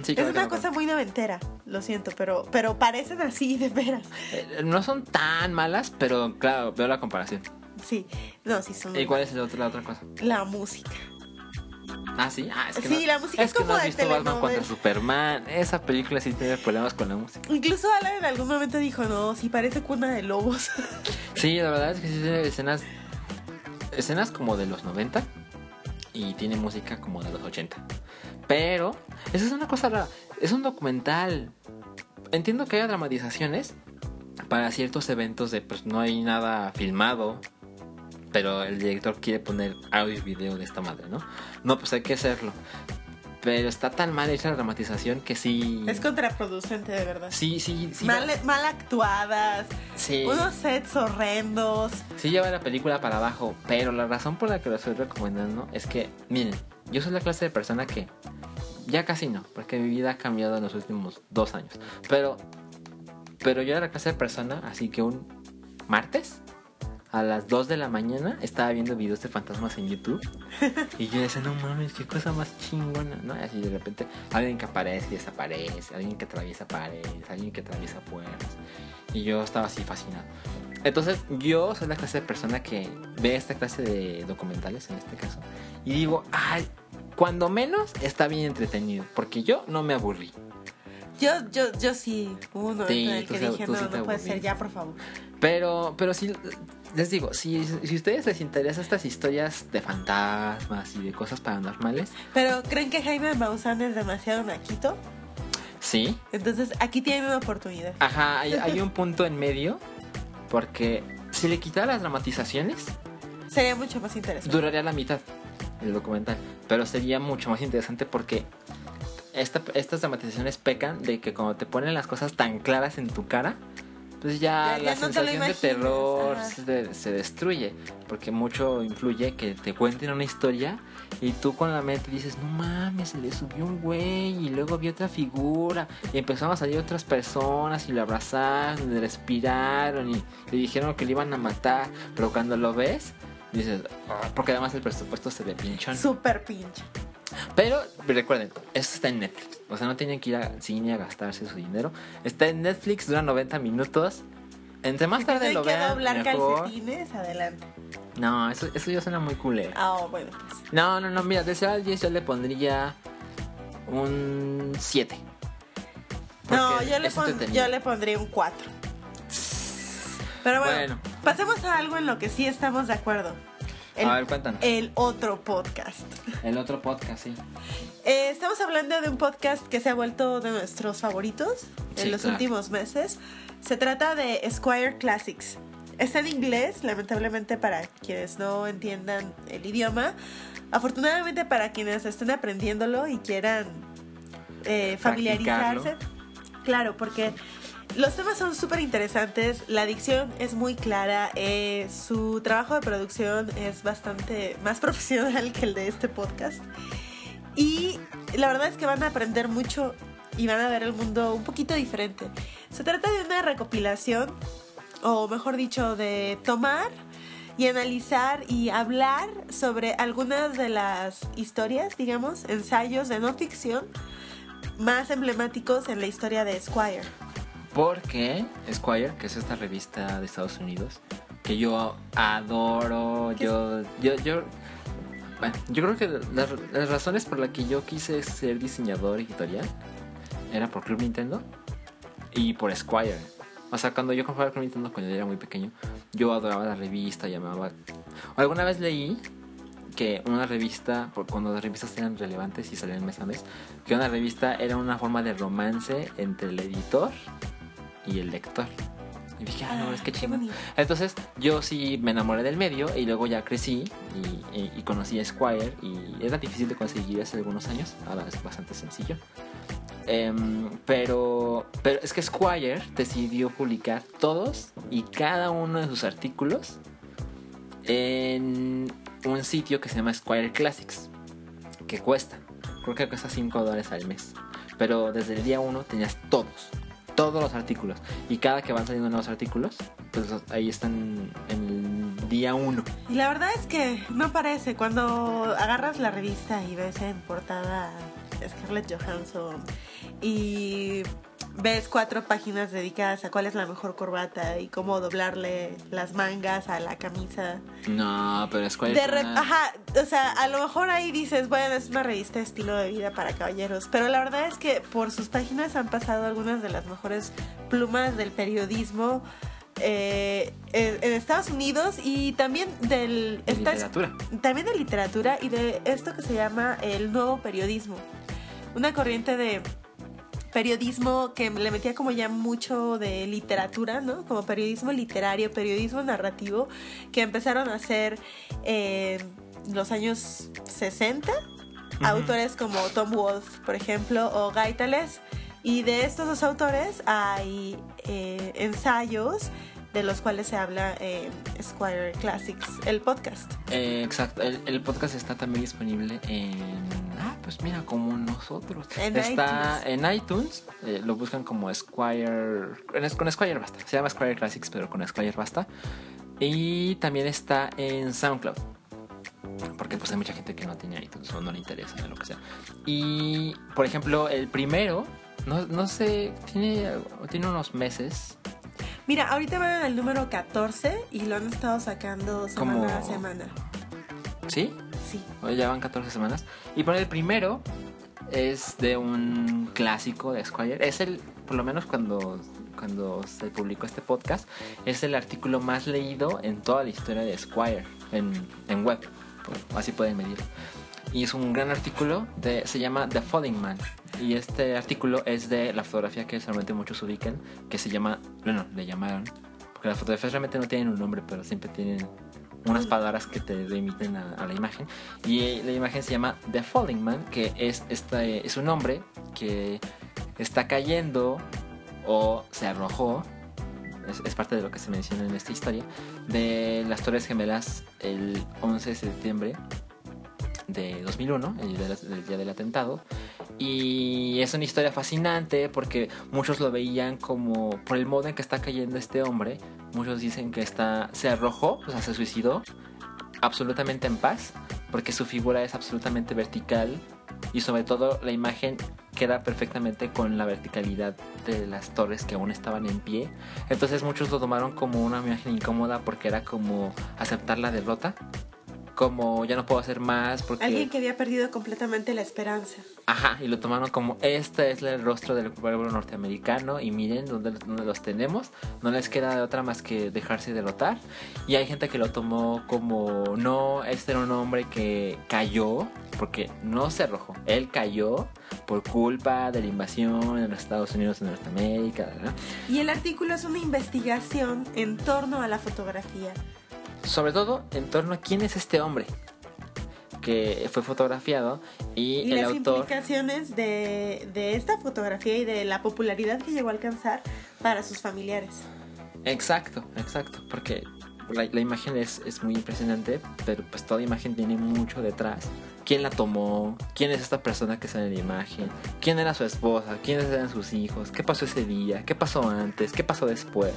S1: sí,
S2: es
S1: claro,
S2: una
S1: claro,
S2: cosa
S1: claro.
S2: muy noventera, lo siento, pero, pero parecen así de veras.
S1: Eh, no son tan malas, pero claro, veo la comparación.
S2: Sí, no, sí son
S1: ¿Y cuál es el otro- la otra cosa?
S2: la música.
S1: Ah, sí. Ah, es que
S2: Sí,
S1: no,
S2: la música es
S1: que
S2: como
S1: no has
S2: de
S1: visto Batman contra Superman. Esa película sí tiene problemas con la música.
S2: Incluso Alan en algún momento dijo, no, sí parece cuna de lobos.
S1: Sí, la verdad es que sí tiene escenas escenas como de los 90 y tiene música como de los 80. Pero esa es una cosa rara, es un documental. Entiendo que haya dramatizaciones para ciertos eventos de pues no hay nada filmado, pero el director quiere poner audio y video de esta madre, ¿no? No, pues hay que hacerlo. Pero está tan mal hecha la dramatización que sí
S2: es contraproducente, de verdad.
S1: Sí, sí, sí.
S2: mal, mal actuadas,
S1: sí.
S2: unos sets horrendos.
S1: Sí lleva la película para abajo, pero la razón por la que lo estoy recomendando es que, miren, yo soy la clase de persona que ya casi no, porque mi vida ha cambiado en los últimos dos años. Pero, pero yo era la clase de persona, así que un martes a las 2 de la mañana estaba viendo videos de fantasmas en YouTube y yo decía, no mames, qué cosa más chingona, ¿no? Y así de repente alguien que aparece y desaparece, alguien que atraviesa paredes, alguien que atraviesa puertas. Y yo estaba así fascinado. Entonces yo soy la clase de persona que ve esta clase de documentales en este caso y digo, ay, cuando menos está bien entretenido, porque yo no me aburrí.
S2: Yo, yo, yo sí, hubo un momento
S1: Sí,
S2: en el que dije, no, no puede ser, ya, por favor.
S1: Pero, pero sí, les digo, si, si ustedes les interesa estas historias de fantasmas y de cosas paranormales,
S2: Pero, ¿creen que Jaime Maussan es demasiado naquito?
S1: sí.
S2: Entonces, aquí tienen una oportunidad.
S1: Ajá, hay, hay un punto en medio, porque si le quitara las dramatizaciones,
S2: Sería mucho más interesante.
S1: duraría la mitad el documental. Pero sería mucho más interesante porque esta- estas dramatizaciones pecan de que cuando te ponen las cosas tan claras en tu cara, pues ya,
S2: Ya- ya
S1: la
S2: no te
S1: sensación de terror se, se destruye. Porque mucho influye que te cuenten una historia y tú con la mente dices, no mames, se le subió un güey y luego vi otra figura y empezaron a salir otras personas y lo abrazaron y le respiraron y le dijeron que le iban a matar. Pero cuando lo ves, dices, "Ah", porque además el presupuesto se ve pinchón.
S2: Súper pinche.
S1: Pero recuerden, esto está en Netflix. O sea, no tienen que ir al cine a gastarse su dinero. Está en Netflix, dura 90 minutos. Entre más tarde lo
S2: que
S1: vean,
S2: doblar
S1: mejor.
S2: calcetines, adelante.
S1: No, eso, eso ya suena muy culero.
S2: Ah, bueno, pues.
S1: No, no, no, mira, de 0 al 10 yo le pondría un 7.
S2: No, yo le, pon- yo le pondría un 4. Pero bueno,
S1: Bueno.
S2: pasemos a algo en lo que sí estamos de acuerdo. El,
S1: A ver, cuéntanos.
S2: el otro podcast.
S1: El otro podcast, sí.
S2: Eh, estamos hablando de un podcast que se ha vuelto de nuestros favoritos
S1: Sí,
S2: en los
S1: claro.
S2: últimos meses. Se trata de Squire Classics. Está en inglés, lamentablemente para quienes no entiendan el idioma. Afortunadamente para quienes estén aprendiéndolo y quieran eh, familiarizarse. Claro, porque los temas son súper interesantes, la dicción es muy clara, eh, su trabajo de producción es bastante más profesional que el de este podcast. Y la verdad es que van a aprender mucho y van a ver el mundo un poquito diferente. Se trata de una recopilación, o mejor dicho, de tomar y analizar y hablar sobre algunas de las historias, digamos, ensayos de no ficción más emblemáticos en la historia de Squire.
S1: Porque Squire, que es esta revista de Estados Unidos, que yo adoro,
S2: ¿Qué
S1: yo, yo, yo, bueno, yo creo que las, las razones por las que yo quise ser diseñador editorial era por Club Nintendo y por Squire. O sea, cuando yo compraba Club Nintendo cuando yo era muy pequeño, yo adoraba la revista, llamaba... Alguna vez leí que una revista, cuando las revistas eran relevantes y salían mes a mes, que una revista era una forma de romance entre el editor y el lector. Y dije, ah, no, es que chingón.
S2: bonito.
S1: Entonces yo sí me enamoré del medio y luego ya crecí y, y- y conocí a Squire y era difícil de conseguir hace algunos años, ahora es bastante sencillo. Em, pero, pero es que Squire decidió publicar todos y cada uno de sus artículos en un sitio que se llama Squire Classics, que cuesta, creo que cuesta 5 dólares al mes. Pero desde el día 1 tenías todos, todos los artículos. Y cada que van saliendo nuevos artículos, pues ahí están en el día 1.
S2: Y la verdad es que no parece. Cuando agarras la revista y ves en portada Scarlett Johansson y ves cuatro páginas dedicadas a cuál es la mejor corbata y cómo doblarle las mangas a la camisa.
S1: No, pero es
S2: re-
S1: una-
S2: Ajá, o sea, a lo mejor ahí dices, bueno, es una revista de estilo de vida para caballeros, pero la verdad es que por sus páginas han pasado algunas de las mejores plumas del periodismo eh, en, en Estados Unidos y también del...
S1: de
S2: esta-
S1: literatura.
S2: también de literatura y de esto que se llama el nuevo periodismo. Una corriente de periodismo que le metía como ya mucho de literatura, ¿no? Como periodismo literario, periodismo narrativo, que empezaron a hacer en los años 60. Autores como Tom Wolfe, por ejemplo, o Gaitales. Y de estos dos autores hay eh, ensayos de los cuales se habla en Squire Classics, el podcast.
S1: Eh, exacto, el, el podcast está también disponible en. Ah, pues mira, como nosotros.
S2: En
S1: está en iTunes, eh, lo buscan como Squire. Con Squire basta. Se llama Squire Classics, pero con Squire basta. Y también está en SoundCloud. Porque pues hay mucha gente que no tiene iTunes o no le interesa o lo que sea. Y por ejemplo, el primero, no, no sé, tiene, tiene unos meses.
S2: Mira, ahorita van el número 14 y lo han estado sacando semana
S1: Como-
S2: a semana.
S1: ¿Sí?
S2: Sí.
S1: Hoy ya van 14 semanas. Y por el primero es de un clásico de Squire. Es el, por lo menos cuando, cuando se publicó este podcast, es el artículo más leído en toda la historia de Squire, en, en web. Así pueden medirlo. Y es un gran artículo, de, se llama The Falling Man. Y este artículo es de la fotografía que solamente muchos ubiquen, que se llama, bueno, le llamaron, porque las fotografías realmente no tienen un nombre, pero siempre tienen unas palabras que te remiten a, la imagen. Y la imagen se llama The Falling Man, que es, este, es un hombre que está cayendo o se arrojó. Es, es parte de lo que se menciona en esta historia. De las Torres Gemelas el 11 de septiembre de 2001, el día, el día del atentado. Y es una historia fascinante porque muchos lo veían como por el modo en que está cayendo este hombre. Muchos dicen que está se arrojó, o sea, se suicidó absolutamente en paz porque su figura es absolutamente vertical y sobre todo la imagen queda perfectamente con la verticalidad de las torres que aún estaban en pie. Entonces muchos lo tomaron como una imagen incómoda porque era como aceptar la derrota. Como ya no puedo hacer más porque...
S2: Alguien que había perdido completamente la esperanza.
S1: Ajá, y lo tomaron como este es el rostro del pueblo norteamericano y miren dónde, dónde los tenemos. No les queda de otra más que dejarse derrotar. Y hay gente que lo tomó como no, este era un hombre que cayó, porque no se arrojó, él cayó por culpa de la invasión en los Estados Unidos de Norteamérica. ¿verdad?
S2: Y el artículo es una investigación en torno a la fotografía.
S1: Sobre todo en torno a quién es este hombre que fue fotografiado y,
S2: Y
S1: el
S2: las
S1: autor...
S2: implicaciones de, de esta fotografía y de la popularidad que llegó a alcanzar para sus familiares.
S1: Exacto, exacto, porque la, la imagen es, es muy impresionante, pero pues toda imagen tiene mucho detrás. ¿Quién la tomó? ¿Quién es esta persona que sale en la imagen? ¿Quién era su esposa? ¿Quiénes eran sus hijos? ¿Qué pasó ese día? ¿Qué pasó antes? ¿Qué pasó después?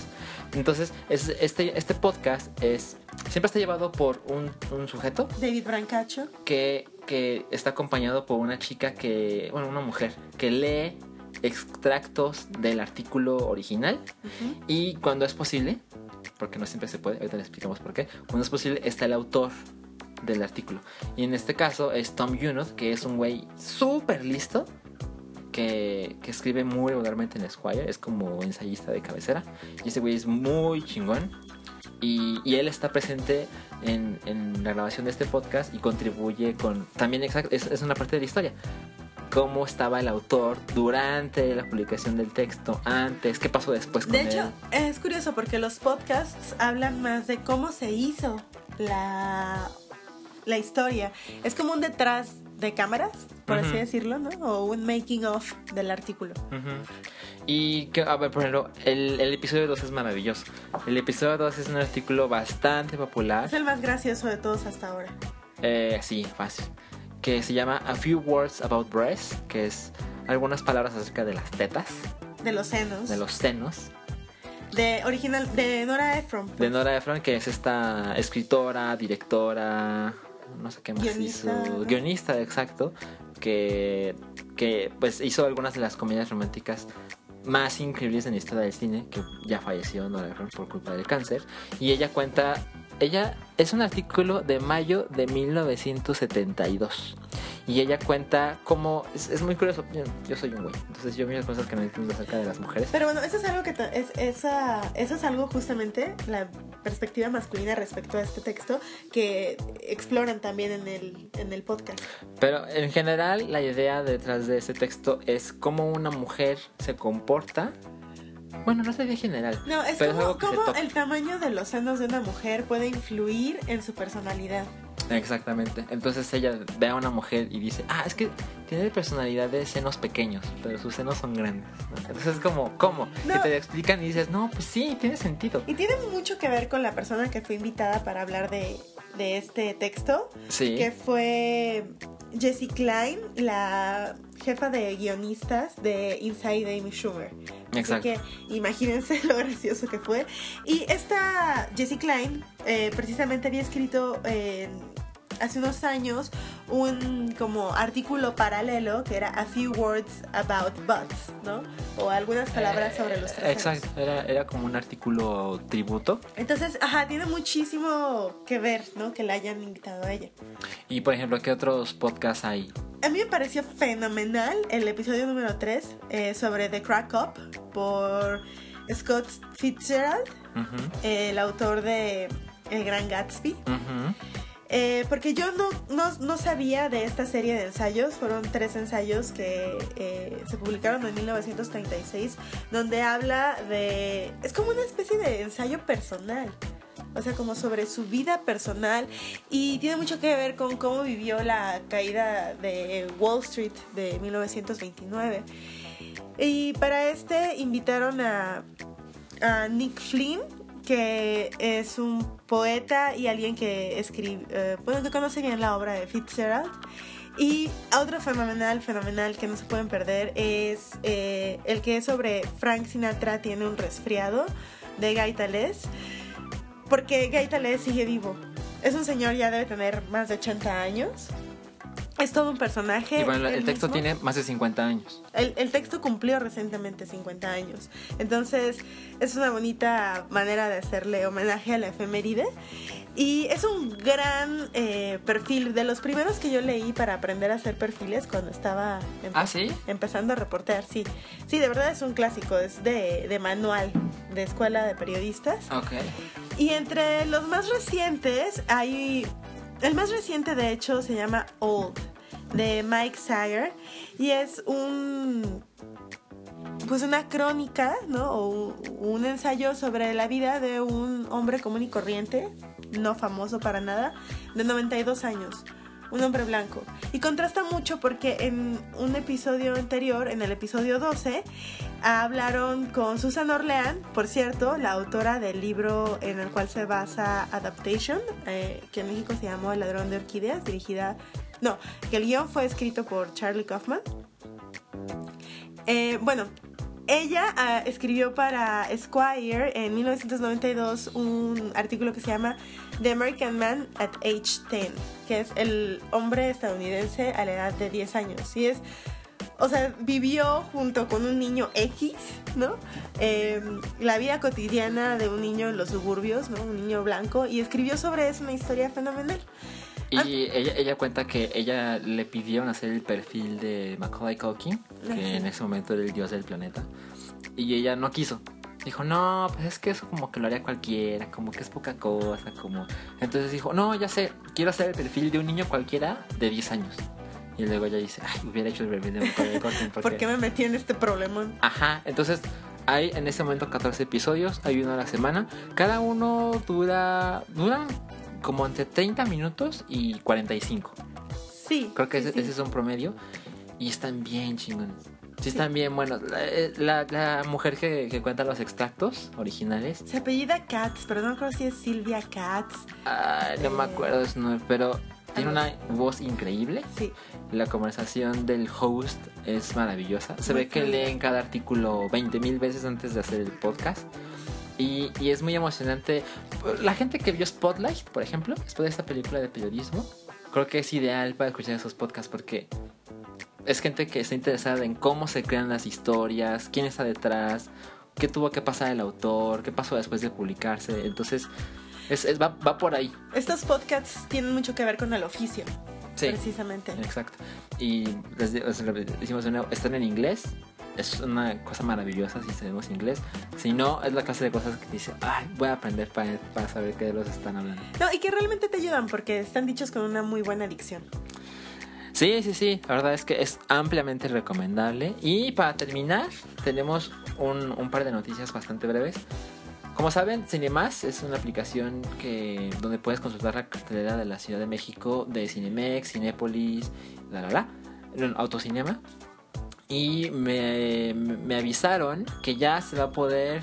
S1: Entonces, es, este, este podcast es siempre está llevado por un, un sujeto
S2: David Brancacho.
S1: que, que está acompañado por una chica que, bueno, una mujer que lee extractos del artículo original
S2: Ujú.
S1: y cuando es posible, porque no siempre se puede, ahorita le explicamos por qué, cuando es posible está el autor del artículo. Y en este caso es Tom Yunoth, que es un güey súper listo, que, que escribe muy regularmente en Esquire, es como ensayista de cabecera. Y ese güey es muy chingón. Y, y él está presente en, en la grabación de este podcast y contribuye con... También exacto, es, es una parte de la historia. Cómo estaba el autor durante la publicación del texto, antes, qué pasó después con
S2: De
S1: él.
S2: hecho, es curioso porque los podcasts hablan más de cómo se hizo la, la historia. Es como un detrás de cámaras, por así decirlo, ¿no? O un making of del artículo.
S1: Y que, a ver, por ejemplo, el, el episodio 2 es maravilloso. El episodio 2 es un artículo bastante popular.
S2: Es el más gracioso de todos hasta ahora.
S1: Eh, sí, fácil. Que se llama A Few Words About Breasts, que es algunas palabras acerca de las tetas,
S2: De los senos.
S1: de los senos.
S2: De original, de Nora Ephron.
S1: De Nora Ephron, que es esta escritora, directora, no sé qué más
S2: Guionista.
S1: hizo. Guionista, exacto. Que, que pues hizo algunas de las comedias románticas más increíbles en la historia del cine, que ya falleció Nora Ephron por culpa del cáncer. Y ella cuenta, ella es un artículo de mayo de 1972. Y ella cuenta cómo, es, es muy curioso, yo, yo soy un güey, entonces yo miro cosas que no entiendo acerca de las mujeres.
S2: Pero bueno, eso es algo que es, esa, eso es algo justamente la perspectiva masculina respecto a este texto que exploran también en el, en el podcast.
S1: Pero en general la idea detrás de este texto es cómo una mujer se comporta. Bueno, no es la idea general.
S2: No, es
S1: pero
S2: como,
S1: algo que toca.
S2: el tamaño de los senos de una mujer puede influir en su personalidad.
S1: Exactamente. Entonces ella ve a una mujer y dice, ah, es que tiene personalidad de senos pequeños, pero sus senos son grandes. ¿no? Entonces es como, ¿cómo?
S2: No.
S1: Que te lo explican y dices, no, pues sí, tiene sentido.
S2: Y tiene mucho que ver con la persona que fue invitada para hablar de, de este texto,
S1: Sí.
S2: que fue Jessie Klein, la jefa de guionistas de Inside Amy Schumer. Así
S1: Exacto.
S2: que imagínense lo gracioso que fue. Y esta Jessie Klein eh, precisamente había escrito hace unos años un como artículo paralelo que era A Few Words About Butts, ¿no? O algunas palabras sobre los
S1: Eh,
S2: traseros.
S1: Exacto, era, era como un artículo tributo.
S2: Entonces, ajá, tiene muchísimo que ver, ¿no? Que la hayan invitado a ella.
S1: Y por ejemplo, ¿qué otros podcasts hay?
S2: A mí me pareció fenomenal el episodio número 3 sobre The Crack Up por Scott Fitzgerald,
S1: Ujú,
S2: el autor de El Gran Gatsby.
S1: ujú.
S2: Eh, porque yo no, no, no sabía de esta serie de ensayos, fueron tres ensayos que eh, se publicaron en 1936, donde habla de... Es como una especie de ensayo personal, o sea, como sobre su vida personal. Y tiene mucho que ver con cómo vivió la caída de Wall Street de 1929. Y para este invitaron a, a Nick Flynn, que es un poeta y alguien que escribe, eh, bueno, que conoce bien la obra de Fitzgerald. Y otro fenomenal, fenomenal que no se pueden perder es eh, el que es sobre Frank Sinatra tiene un resfriado de Gaitales. Porque Gaitales sigue vivo. Es un señor, ya debe tener más de 80 años. Es todo un personaje.
S1: Y bueno, el texto
S2: mismo.
S1: tiene más de 50 años.
S2: El, el texto cumplió recientemente 50 años. Entonces, es una bonita manera de hacerle homenaje a la efeméride. Y es un gran eh, perfil, de los primeros que yo leí para aprender a hacer perfiles cuando estaba empe-
S1: Ah, ¿sí?
S2: empezando a reportear, sí. Sí, de verdad es un clásico, es de, de manual, de escuela de periodistas.
S1: Ok.
S2: Y entre los más recientes hay... El más reciente de hecho se llama Old, de Mike Sager. Y es un... Pues una crónica, ¿no? O un ensayo sobre la vida de un hombre común y corriente, no famoso para nada, de 92 años. Un hombre blanco. Y contrasta mucho porque en un episodio anterior, en el episodio 12, hablaron con Susan Orlean, por cierto, la autora del libro en el cual se basa Adaptation, eh, que en México se llamó El ladrón de orquídeas, dirigida... No, que el guion fue escrito por Charlie Kaufman. Eh, bueno, ella ah, escribió para Esquire en 1992 un artículo que se llama The American Man at Age 10, que es el hombre estadounidense a la edad de 10 años. Y es, o sea, vivió junto con un niño X, ¿no? Eh, la vida cotidiana de un niño en los suburbios, ¿no? Un niño blanco, y escribió sobre eso una historia fenomenal.
S1: Y
S2: Ah.
S1: ella, ella cuenta que ella le pidieron hacer el perfil de Macaulay Culkin, que
S2: sí.
S1: en ese momento era el dios del planeta, y ella no quiso. Dijo, no, pues es que eso como que lo haría cualquiera, como que es poca cosa, como... Entonces dijo, no, ya sé, quiero hacer el perfil de un niño cualquiera de 10 años. Y luego ella dice, ay, hubiera hecho el Macaulay Culkin porque...
S2: ¿Por qué me metí en este problema?
S1: Ajá, entonces hay en este momento 14 episodios, hay uno a la semana. Cada uno dura, duran como entre 30 minutos y 45.
S2: Sí.
S1: Creo que
S2: sí,
S1: ese,
S2: sí.
S1: ese es un promedio. Y están bien chingones. Sí, están bien buenos. La, eh, la- la mujer que, que cuenta los extractos originales.
S2: Se apellida Katz, pero no creo si es Silvia Katz.
S1: ay, no me
S2: Eh.
S1: acuerdo su nombre, pero tiene una voz increíble.
S2: Sí.
S1: La conversación del host es maravillosa. Se
S2: Muy
S1: ve que leen cada artículo 20 mil veces antes de hacer el podcast. Y, y es muy emocionante. La gente que vio Spotlight, por ejemplo, después de esta película de periodismo, creo que es ideal para escuchar esos podcasts porque es gente que está interesada en cómo se crean las historias, quién está detrás, qué tuvo que pasar el autor, qué pasó después de publicarse. Entonces, es, es- va, va por ahí.
S2: Estos podcasts tienen mucho que ver con el oficio,
S1: Sí.
S2: precisamente.
S1: Exacto. Y les, de- les decimos de nuevo, están en inglés. Es una cosa maravillosa si sabemos inglés. Si no, es la clase de cosas que dice, ay, voy a aprender para, para saber qué de los están hablando.
S2: No, y que realmente te ayudan porque están dichos con una muy buena dicción.
S1: Sí, sí, sí. La verdad es que es ampliamente recomendable. Y para terminar, tenemos un, un par de noticias bastante breves. Como saben, Cinemas es una aplicación que donde puedes consultar la cartelera de la Ciudad de México de Cinemex, Cinépolis, la la la, Autocinema. Y me, me avisaron que ya se va a poder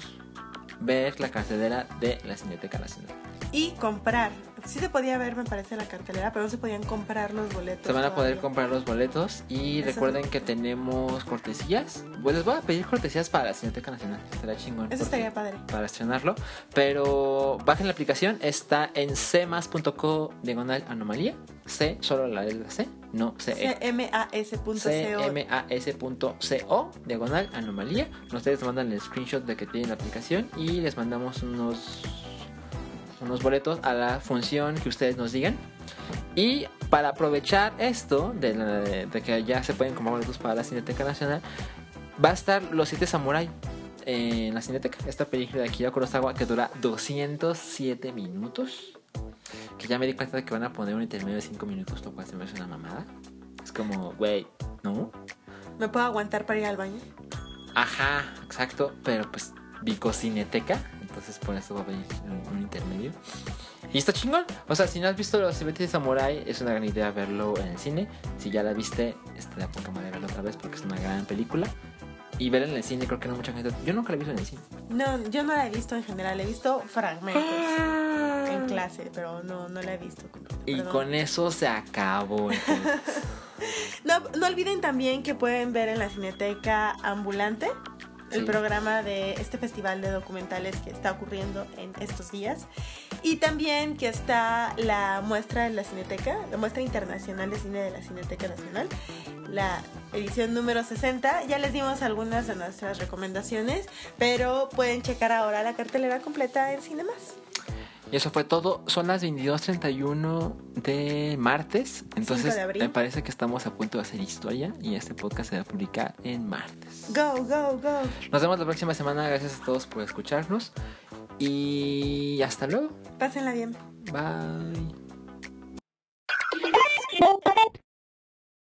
S1: ver la cartelera de la Cineteca Nacional.
S2: Y comprar. Sí se podía ver, me parece, la cartelera, pero no se podían comprar los boletos.
S1: Se van a poder
S2: todavía.
S1: comprar los boletos y
S2: Eso
S1: recuerden
S2: es-
S1: que tenemos cortesías. Pues les voy a pedir cortesías para la Cineteca Nacional. Estará chingón.
S2: Eso estaría padre.
S1: Para estrenarlo. Pero bajen la aplicación. Está en cmas.co diagonal anomalía. C, solo la letra C. No C.
S2: cmas.co.
S1: cmas.co diagonal anomalía. Ustedes mandan el screenshot de que tienen la aplicación y les mandamos unos unos boletos a la función que ustedes nos digan. Y para aprovechar esto de, la- de que ya se pueden comprar boletos para la Cineteca Nacional, va a estar Los Siete Samurai en la Cineteca. Esta película de Akira Kurosawa que dura 207 minutos. Que ya me di cuenta de que van a poner un intermedio de 5 minutos, lo cual se me hace una mamada. Es como, güey, ¿no?
S2: ¿Me puedo aguantar para ir al baño?
S1: Ajá, exacto, pero pues Vico Cineteca, entonces por eso va a venir un, un intermedio. Y está chingón, o sea, si no has visto Los Siete Samurai, es una gran idea verlo en el cine. Si ya la viste, estaría poca madre verlo otra vez porque es una gran película. Y verla en el cine, creo que no mucha gente. Yo nunca la he visto en el cine.
S2: No, yo no la he visto en general, he visto fragmentos
S1: Ah.
S2: en clase, pero no, no la he visto. completa,
S1: Y
S2: perdón.
S1: con eso se acabó.
S2: No, no olviden también que pueden ver en la Cineteca Ambulante el
S1: Sí.
S2: programa de este festival de documentales que está ocurriendo en estos días. Y también que está la muestra de la Cineteca, la muestra internacional de cine de la Cineteca Nacional, la edición número 60. Ya les dimos algunas de nuestras recomendaciones, pero pueden checar ahora la cartelera completa en Cinemas.
S1: Y eso fue todo. Son las 22.31 de martes. Entonces, me parece que estamos a punto de hacer historia y este podcast se va a publicar en martes.
S2: Go, go, go.
S1: Nos vemos la próxima semana. Gracias a todos por escucharnos. Y hasta luego.
S2: Pásenla bien.
S1: Bye.